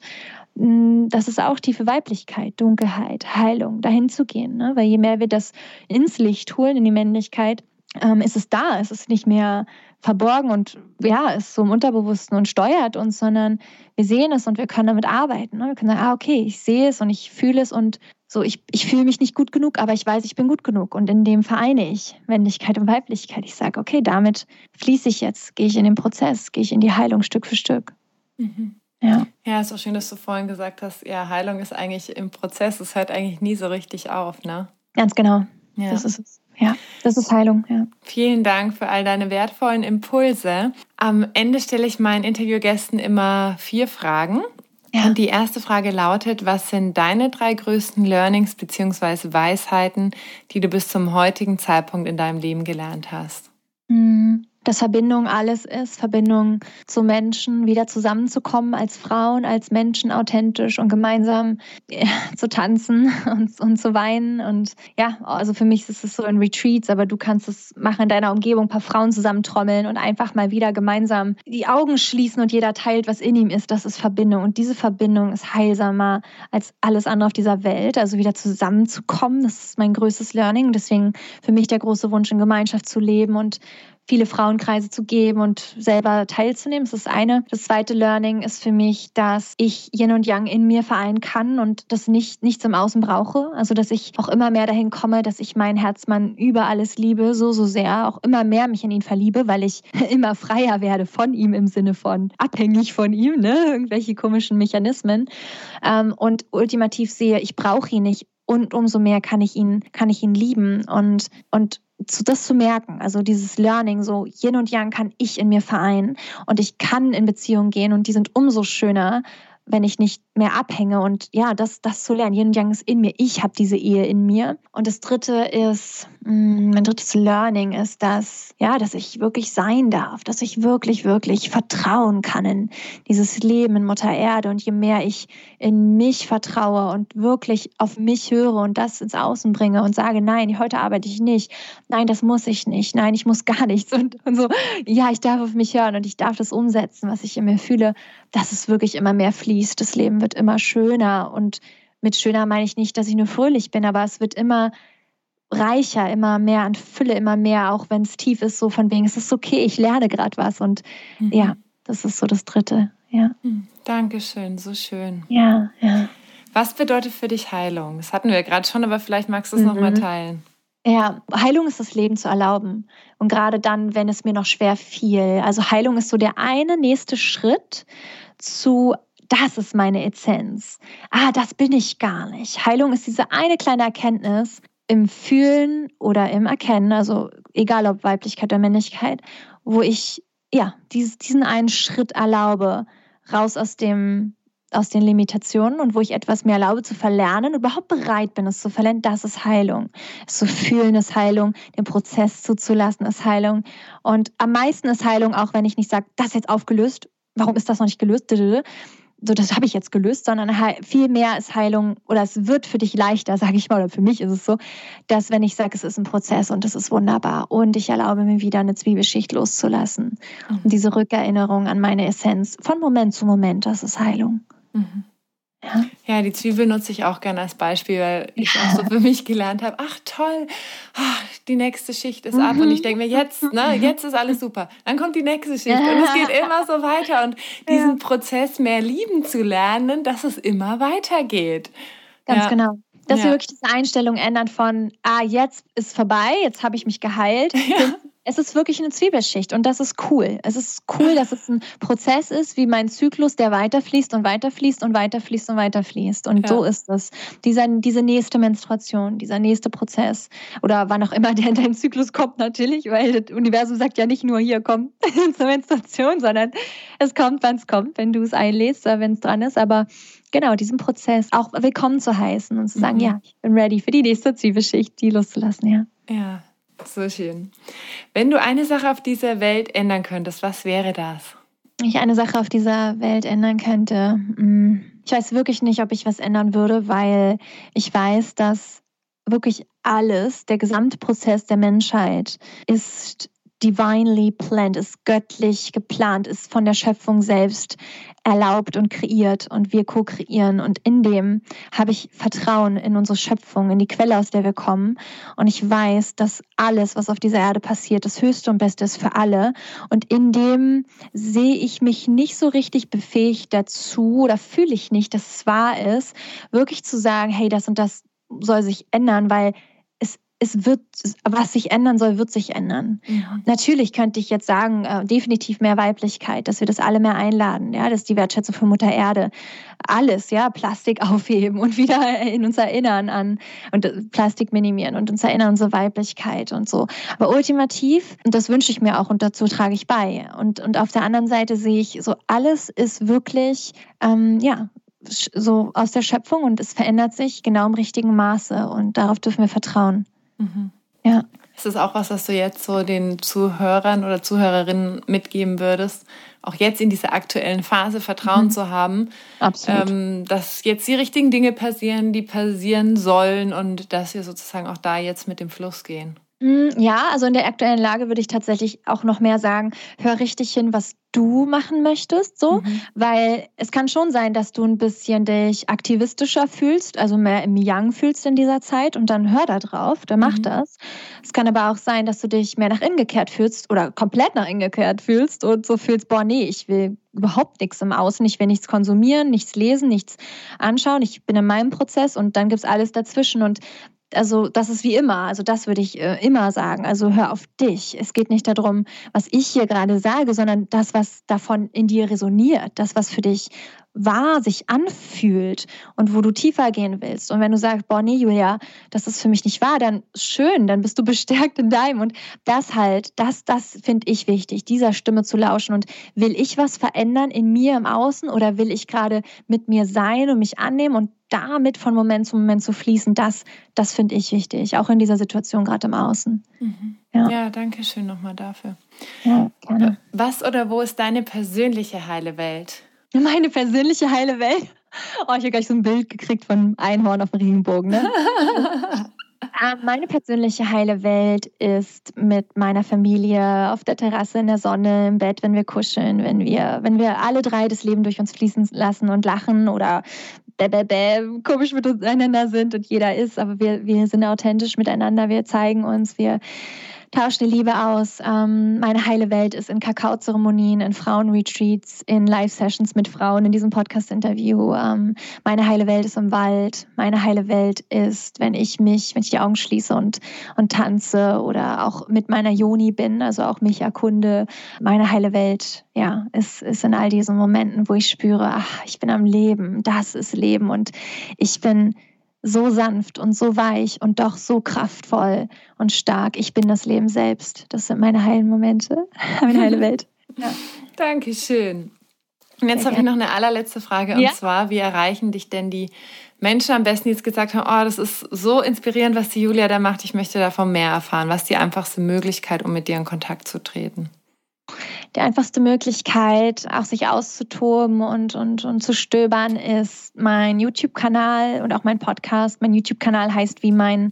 das ist auch tiefe Weiblichkeit, Dunkelheit, Heilung, dahin zu gehen. Ne? Weil je mehr wir das ins Licht holen, in die Männlichkeit, ähm, ist es da. Es ist nicht mehr verborgen und ja, ist so im Unterbewussten und steuert uns, sondern wir sehen es und wir können damit arbeiten. Ne? Wir können sagen, ah, okay, ich sehe es und ich fühle es und so, ich, ich fühle mich nicht gut genug, aber ich weiß, ich bin gut genug. Und in dem vereine ich Männlichkeit und Weiblichkeit. Ich sage, okay, damit fließe ich jetzt, gehe ich in den Prozess, gehe ich in die Heilung Stück für Stück. Mhm. Ja. Ja, ist auch schön, dass du vorhin gesagt hast, ja, Heilung ist eigentlich im Prozess, es hört eigentlich nie so richtig auf, ne? Ganz genau. Ja. Das ist es. Ja, das ist Heilung, ja. Vielen Dank für all deine wertvollen Impulse. Am Ende stelle ich meinen Interviewgästen immer vier Fragen. Ja. Und die erste Frage lautet, was sind deine drei größten Learnings bzw. Weisheiten, die du bis zum heutigen Zeitpunkt in deinem Leben gelernt hast? Mhm dass Verbindung alles ist, Verbindung zu Menschen, wieder zusammenzukommen als Frauen, als Menschen authentisch und gemeinsam zu tanzen *laughs* und, und zu weinen. Und ja, also für mich ist es so in Retreats, aber du kannst es machen in deiner Umgebung, ein paar Frauen zusammentrommeln und einfach mal wieder gemeinsam die Augen schließen und jeder teilt, was in ihm ist. Das ist Verbindung. Und diese Verbindung ist heilsamer als alles andere auf dieser Welt. Also wieder zusammenzukommen, das ist mein größtes Learning. Deswegen für mich der große Wunsch, in Gemeinschaft zu leben und viele Frauenkreise zu geben und selber teilzunehmen. Das ist das eine. Das zweite Learning ist für mich, dass ich Yin und Yang in mir vereinen kann und das nicht nichts im Außen brauche. Also dass ich auch immer mehr dahin komme, dass ich meinen Herzmann über alles liebe, so so sehr, auch immer mehr mich in ihn verliebe, weil ich *laughs* immer freier werde von ihm im Sinne von abhängig von ihm, ne? Irgendwelche komischen Mechanismen. Ähm, und ultimativ sehe, ich brauche ihn nicht und umso mehr kann ich ihn, kann ich ihn lieben und, und zu, das zu merken, also dieses Learning, so Yin und Yang kann ich in mir vereinen und ich kann in Beziehungen gehen und die sind umso schöner, wenn ich nicht mehr abhänge und ja, das, das zu lernen. Yin und Yang ist in mir. Ich habe diese Ehe in mir. Und das dritte ist, mm, mein drittes Learning ist, dass, ja, dass ich wirklich sein darf, dass ich wirklich, wirklich vertrauen kann in dieses Leben in Mutter Erde. Und je mehr ich in mich vertraue und wirklich auf mich höre und das ins Außen bringe und sage, nein, heute arbeite ich nicht. Nein, das muss ich nicht. Nein, ich muss gar nichts. Und, und so, ja, ich darf auf mich hören und ich darf das umsetzen, was ich in mir fühle, dass es wirklich immer mehr fließt. Das Leben wird immer schöner. Und mit schöner meine ich nicht, dass ich nur fröhlich bin, aber es wird immer reicher, immer mehr an Fülle, immer mehr, auch wenn es tief ist, so von wegen, es ist okay, ich lerne gerade was. Und mhm. ja, das ist so das Dritte. Ja. Mhm. Dankeschön, so schön. Ja, ja. Was bedeutet für dich Heilung? Das hatten wir gerade schon, aber vielleicht magst du es mhm. nochmal teilen. Ja, Heilung ist das Leben zu erlauben. Und gerade dann, wenn es mir noch schwer fiel. Also Heilung ist so der eine nächste Schritt zu das ist meine Essenz. Ah, das bin ich gar nicht. Heilung ist diese eine kleine Erkenntnis im Fühlen oder im Erkennen, also egal ob Weiblichkeit oder Männlichkeit, wo ich ja diesen einen Schritt erlaube, raus aus dem aus den Limitationen und wo ich etwas mehr erlaube zu verlernen, überhaupt bereit bin, es zu verlernen, das ist Heilung. Es zu fühlen ist Heilung, den Prozess zuzulassen ist Heilung. Und am meisten ist Heilung, auch wenn ich nicht sage, das ist jetzt aufgelöst, warum ist das noch nicht gelöst? So, das habe ich jetzt gelöst, sondern viel mehr ist Heilung oder es wird für dich leichter, sage ich mal, oder für mich ist es so, dass wenn ich sage, es ist ein Prozess und es ist wunderbar und ich erlaube mir wieder eine Zwiebelschicht loszulassen mhm. und diese Rückerinnerung an meine Essenz von Moment zu Moment, das ist Heilung. Mhm. Ja. ja, die Zwiebel nutze ich auch gerne als Beispiel, weil ich ja. auch so für mich gelernt habe, ach toll, ach, die nächste Schicht ist mhm. ab und ich denke mir, jetzt, ne, jetzt ist alles super. Dann kommt die nächste Schicht und es geht immer so weiter und diesen ja. Prozess mehr lieben zu lernen, dass es immer weitergeht. Ganz ja. genau. Dass wir wirklich diese Einstellung ändern von, ah, jetzt ist vorbei, jetzt habe ich mich geheilt, *laughs* ja es ist wirklich eine Zwiebelschicht und das ist cool. Es ist cool, dass es ein *laughs* Prozess ist, wie mein Zyklus, der weiterfließt und weiterfließt und weiterfließt und weiterfließt. Und ja. so ist es. Dieser, diese nächste Menstruation, dieser nächste Prozess oder wann auch immer *laughs* der in deinen Zyklus kommt, natürlich, weil das Universum sagt ja nicht nur hier komm *laughs* zur Menstruation, sondern es kommt, wann es kommt, wenn du es einlädst oder wenn es dran ist. Aber genau diesen Prozess auch willkommen zu heißen und zu sagen, mhm. ja, ich bin ready für die nächste Zwiebelschicht, die loszulassen, ja. Ja, so schön. Wenn du eine Sache auf dieser Welt ändern könntest, was wäre das? Ich eine Sache auf dieser Welt ändern könnte. Hm, ich weiß wirklich nicht, ob ich was ändern würde, weil ich weiß, dass wirklich alles, der gesamte Prozess der Menschheit ist divinely planned, ist göttlich geplant, ist von der Schöpfung selbst erlaubt und kreiert und wir co-kreieren. Und in dem habe ich Vertrauen in unsere Schöpfung, in die Quelle, aus der wir kommen. Und ich weiß, dass alles, was auf dieser Erde passiert, das Höchste und Beste ist für alle. Und in dem sehe ich mich nicht so richtig befähigt dazu oder fühle ich nicht, dass es wahr ist, wirklich zu sagen, hey, das und das soll sich ändern, weil es wird, was sich ändern soll, wird sich ändern. Ja. Natürlich könnte ich jetzt sagen, äh, definitiv mehr Weiblichkeit, dass wir das alle mehr einladen, ja, das ist die Wertschätzung für Mutter Erde. Alles, ja, Plastik *laughs* aufheben und wieder in uns erinnern an und äh, Plastik minimieren und uns erinnern an unsere Weiblichkeit und so. Aber ultimativ, und das wünsche ich mir auch und dazu trage ich bei. Und, und auf der anderen Seite sehe ich so, alles ist wirklich, ähm, ja, so aus der Schöpfung und es verändert sich genau im richtigen Maße und darauf dürfen wir vertrauen. Mhm. Ja. Ist das auch was, was du jetzt so den Zuhörern oder Zuhörerinnen mitgeben würdest? Auch jetzt in dieser aktuellen Phase Vertrauen mhm. zu haben, Absolut. Ähm, dass jetzt die richtigen Dinge passieren, die passieren sollen und dass wir sozusagen auch da jetzt mit dem Fluss gehen. Hm, ja, also in der aktuellen Lage würde ich tatsächlich auch noch mehr sagen, hör richtig hin, was du machen möchtest, so, mhm. weil es kann schon sein, dass du ein bisschen dich aktivistischer fühlst, also mehr im Yang fühlst in dieser Zeit und dann hör da drauf, dann mach mhm. das. Es kann aber auch sein, dass du dich mehr nach innen gekehrt fühlst oder komplett nach innen gekehrt fühlst und so fühlst, boah, nee, ich will überhaupt nichts im Außen, ich will nichts konsumieren, nichts lesen, nichts anschauen, ich bin in meinem Prozess und dann gibt's alles dazwischen und also das ist wie immer, also das würde ich äh, immer sagen. Also hör auf dich. Es geht nicht darum, was ich hier gerade sage, sondern das, was davon in dir resoniert, das, was für dich wahr sich anfühlt und wo du tiefer gehen willst. Und wenn du sagst, boah, nee, Julia, das ist für mich nicht wahr, dann schön, dann bist du *laughs* bestärkt in deinem. Und das halt, das, das finde ich wichtig, dieser Stimme zu lauschen. Und will ich was verändern in mir im Außen oder will ich gerade mit mir sein und mich annehmen und damit von Moment zu Moment zu fließen, das, das finde ich wichtig, auch in dieser Situation gerade im Außen. Mhm. Ja. ja, danke schön nochmal dafür. Ja, gerne. Was oder wo ist deine persönliche heile Welt? *laughs* Meine persönliche heile Welt? Oh, ich habe gleich so ein Bild gekriegt von Einhorn auf dem Regenbogen. Ne? Ah, *laughs* meine persönliche heile Welt ist mit meiner Familie auf der Terrasse in der Sonne, im Bett, wenn wir kuscheln, wenn wir, wenn wir alle drei das Leben durch uns fließen lassen und lachen oder bäh, bäh, bäh, komisch miteinander sind und jeder ist, aber wir, wir sind authentisch miteinander, wir zeigen uns, wir tausche die Liebe aus. Ähm, meine heile Welt ist in Kakaozeremonien, in Frauenretreats, in Live-Sessions mit Frauen, in diesem Podcast-Interview. Ähm, meine heile Welt ist im Wald. Meine heile Welt ist, wenn ich mich, wenn ich die Augen schließe und, und tanze oder auch mit meiner Joni bin, also auch mich erkunde. Meine heile Welt, ja, ist, ist in all diesen Momenten, wo ich spüre, ach, ich bin am Leben. Das ist Leben und ich bin so sanft und so weich und doch so kraftvoll und stark. Ich bin das Leben selbst. Das sind meine heilen Momente, *laughs* meine heile Welt. *laughs* Ja. Dankeschön. Und jetzt habe ich noch eine allerletzte Frage und ja? zwar, wie erreichen dich denn die Menschen am besten, die jetzt gesagt haben, oh, das ist so inspirierend, was die Julia da macht, ich möchte davon mehr erfahren. Was ist die einfachste Möglichkeit, um mit dir in Kontakt zu treten? Die einfachste Möglichkeit, auch sich auszutoben und, und, und zu stöbern, ist mein YouTube-Kanal und auch mein Podcast. Mein YouTube-Kanal heißt wie mein,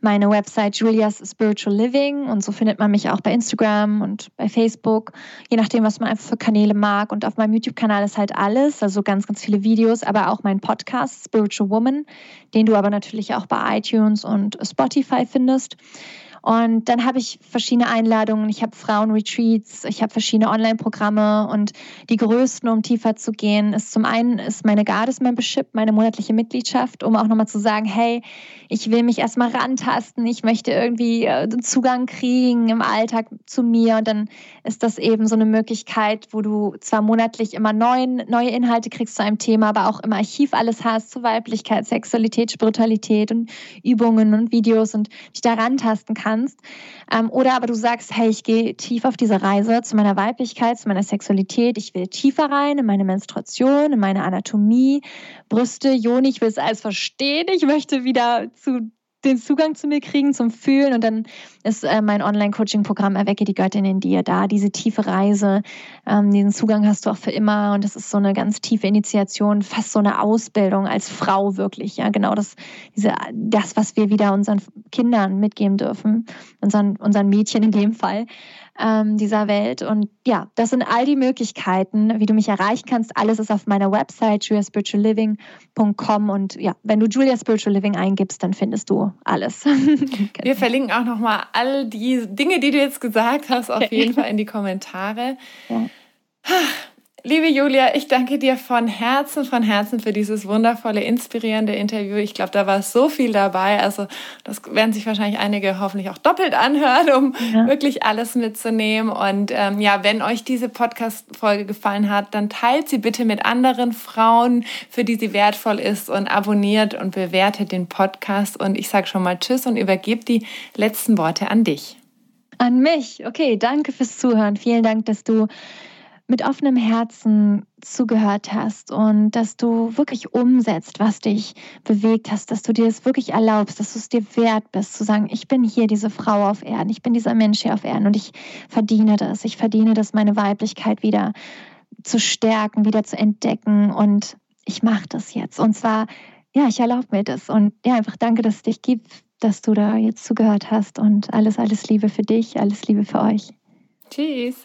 meine Website Julia's Spiritual Living und so findet man mich auch bei Instagram und bei Facebook, je nachdem, was man einfach für Kanäle mag. Und auf meinem YouTube-Kanal ist halt alles, also ganz, ganz viele Videos, aber auch mein Podcast Spiritual Woman, den du aber natürlich auch bei iTunes und Spotify findest. Und dann habe ich verschiedene Einladungen. Ich habe Frauenretreats, ich habe verschiedene Online-Programme und die größten, um tiefer zu gehen, ist zum einen ist meine Goddess Membership, meine monatliche Mitgliedschaft, um auch nochmal zu sagen, hey, ich will mich erstmal rantasten, ich möchte irgendwie äh, Zugang kriegen im Alltag zu mir. Und dann ist das eben so eine Möglichkeit, wo du zwar monatlich immer neuen, neue Inhalte kriegst zu einem Thema, aber auch im Archiv alles hast zu Weiblichkeit, Sexualität, Spiritualität und Übungen und Videos und dich da rantasten kannst kannst. Ähm, oder aber du sagst, hey, ich gehe tief auf diese Reise zu meiner Weiblichkeit, zu meiner Sexualität. Ich will tiefer rein in meine Menstruation, in meine Anatomie, Brüste, Joni. Ich will es alles verstehen. Ich möchte wieder zu den Zugang zu mir kriegen, zum Fühlen. Und dann ist äh, mein Online-Coaching-Programm Erwecke die Göttin in dir da. Diese tiefe Reise, ähm, diesen Zugang hast du auch für immer. Und das ist so eine ganz tiefe Initiation, fast so eine Ausbildung als Frau wirklich. Ja, genau das, diese, das, was wir wieder unseren Kindern mitgeben dürfen, unseren, unseren Mädchen in dem Fall ähm, dieser Welt. Und ja, das sind all die Möglichkeiten, wie du mich erreichen kannst. Alles ist auf meiner Website juliaspiritualliving.com und ja, wenn du Julia Spiritual Living eingibst, dann findest du alles. *laughs* Wir verlinken auch nochmal all die Dinge, die du jetzt gesagt hast, auf *laughs* jeden Fall in die Kommentare. Ja. Liebe Julia, ich danke dir von Herzen, von Herzen für dieses wundervolle, inspirierende Interview. Ich glaube, da war so viel dabei. Also das werden sich wahrscheinlich einige hoffentlich auch doppelt anhören, um ja. wirklich alles mitzunehmen. Und ähm, ja, wenn euch diese Podcast-Folge gefallen hat, dann teilt sie bitte mit anderen Frauen, für die sie wertvoll ist und abonniert und bewertet den Podcast. Und ich sage schon mal Tschüss und übergebe die letzten Worte an dich. An mich. Okay, danke fürs Zuhören. Vielen Dank, dass du mit offenem Herzen zugehört hast und dass du wirklich umsetzt, was dich bewegt hast, dass du dir es wirklich erlaubst, dass du es dir wert bist, zu sagen, ich bin hier diese Frau auf Erden, ich bin dieser Mensch hier auf Erden und ich verdiene das. Ich verdiene das, meine Weiblichkeit wieder zu stärken, wieder zu entdecken und ich mache das jetzt. Und zwar, ja, ich erlaube mir das und ja, einfach danke, dass es dich gibt, dass du da jetzt zugehört hast und alles, alles Liebe für dich, alles Liebe für euch. Tschüss.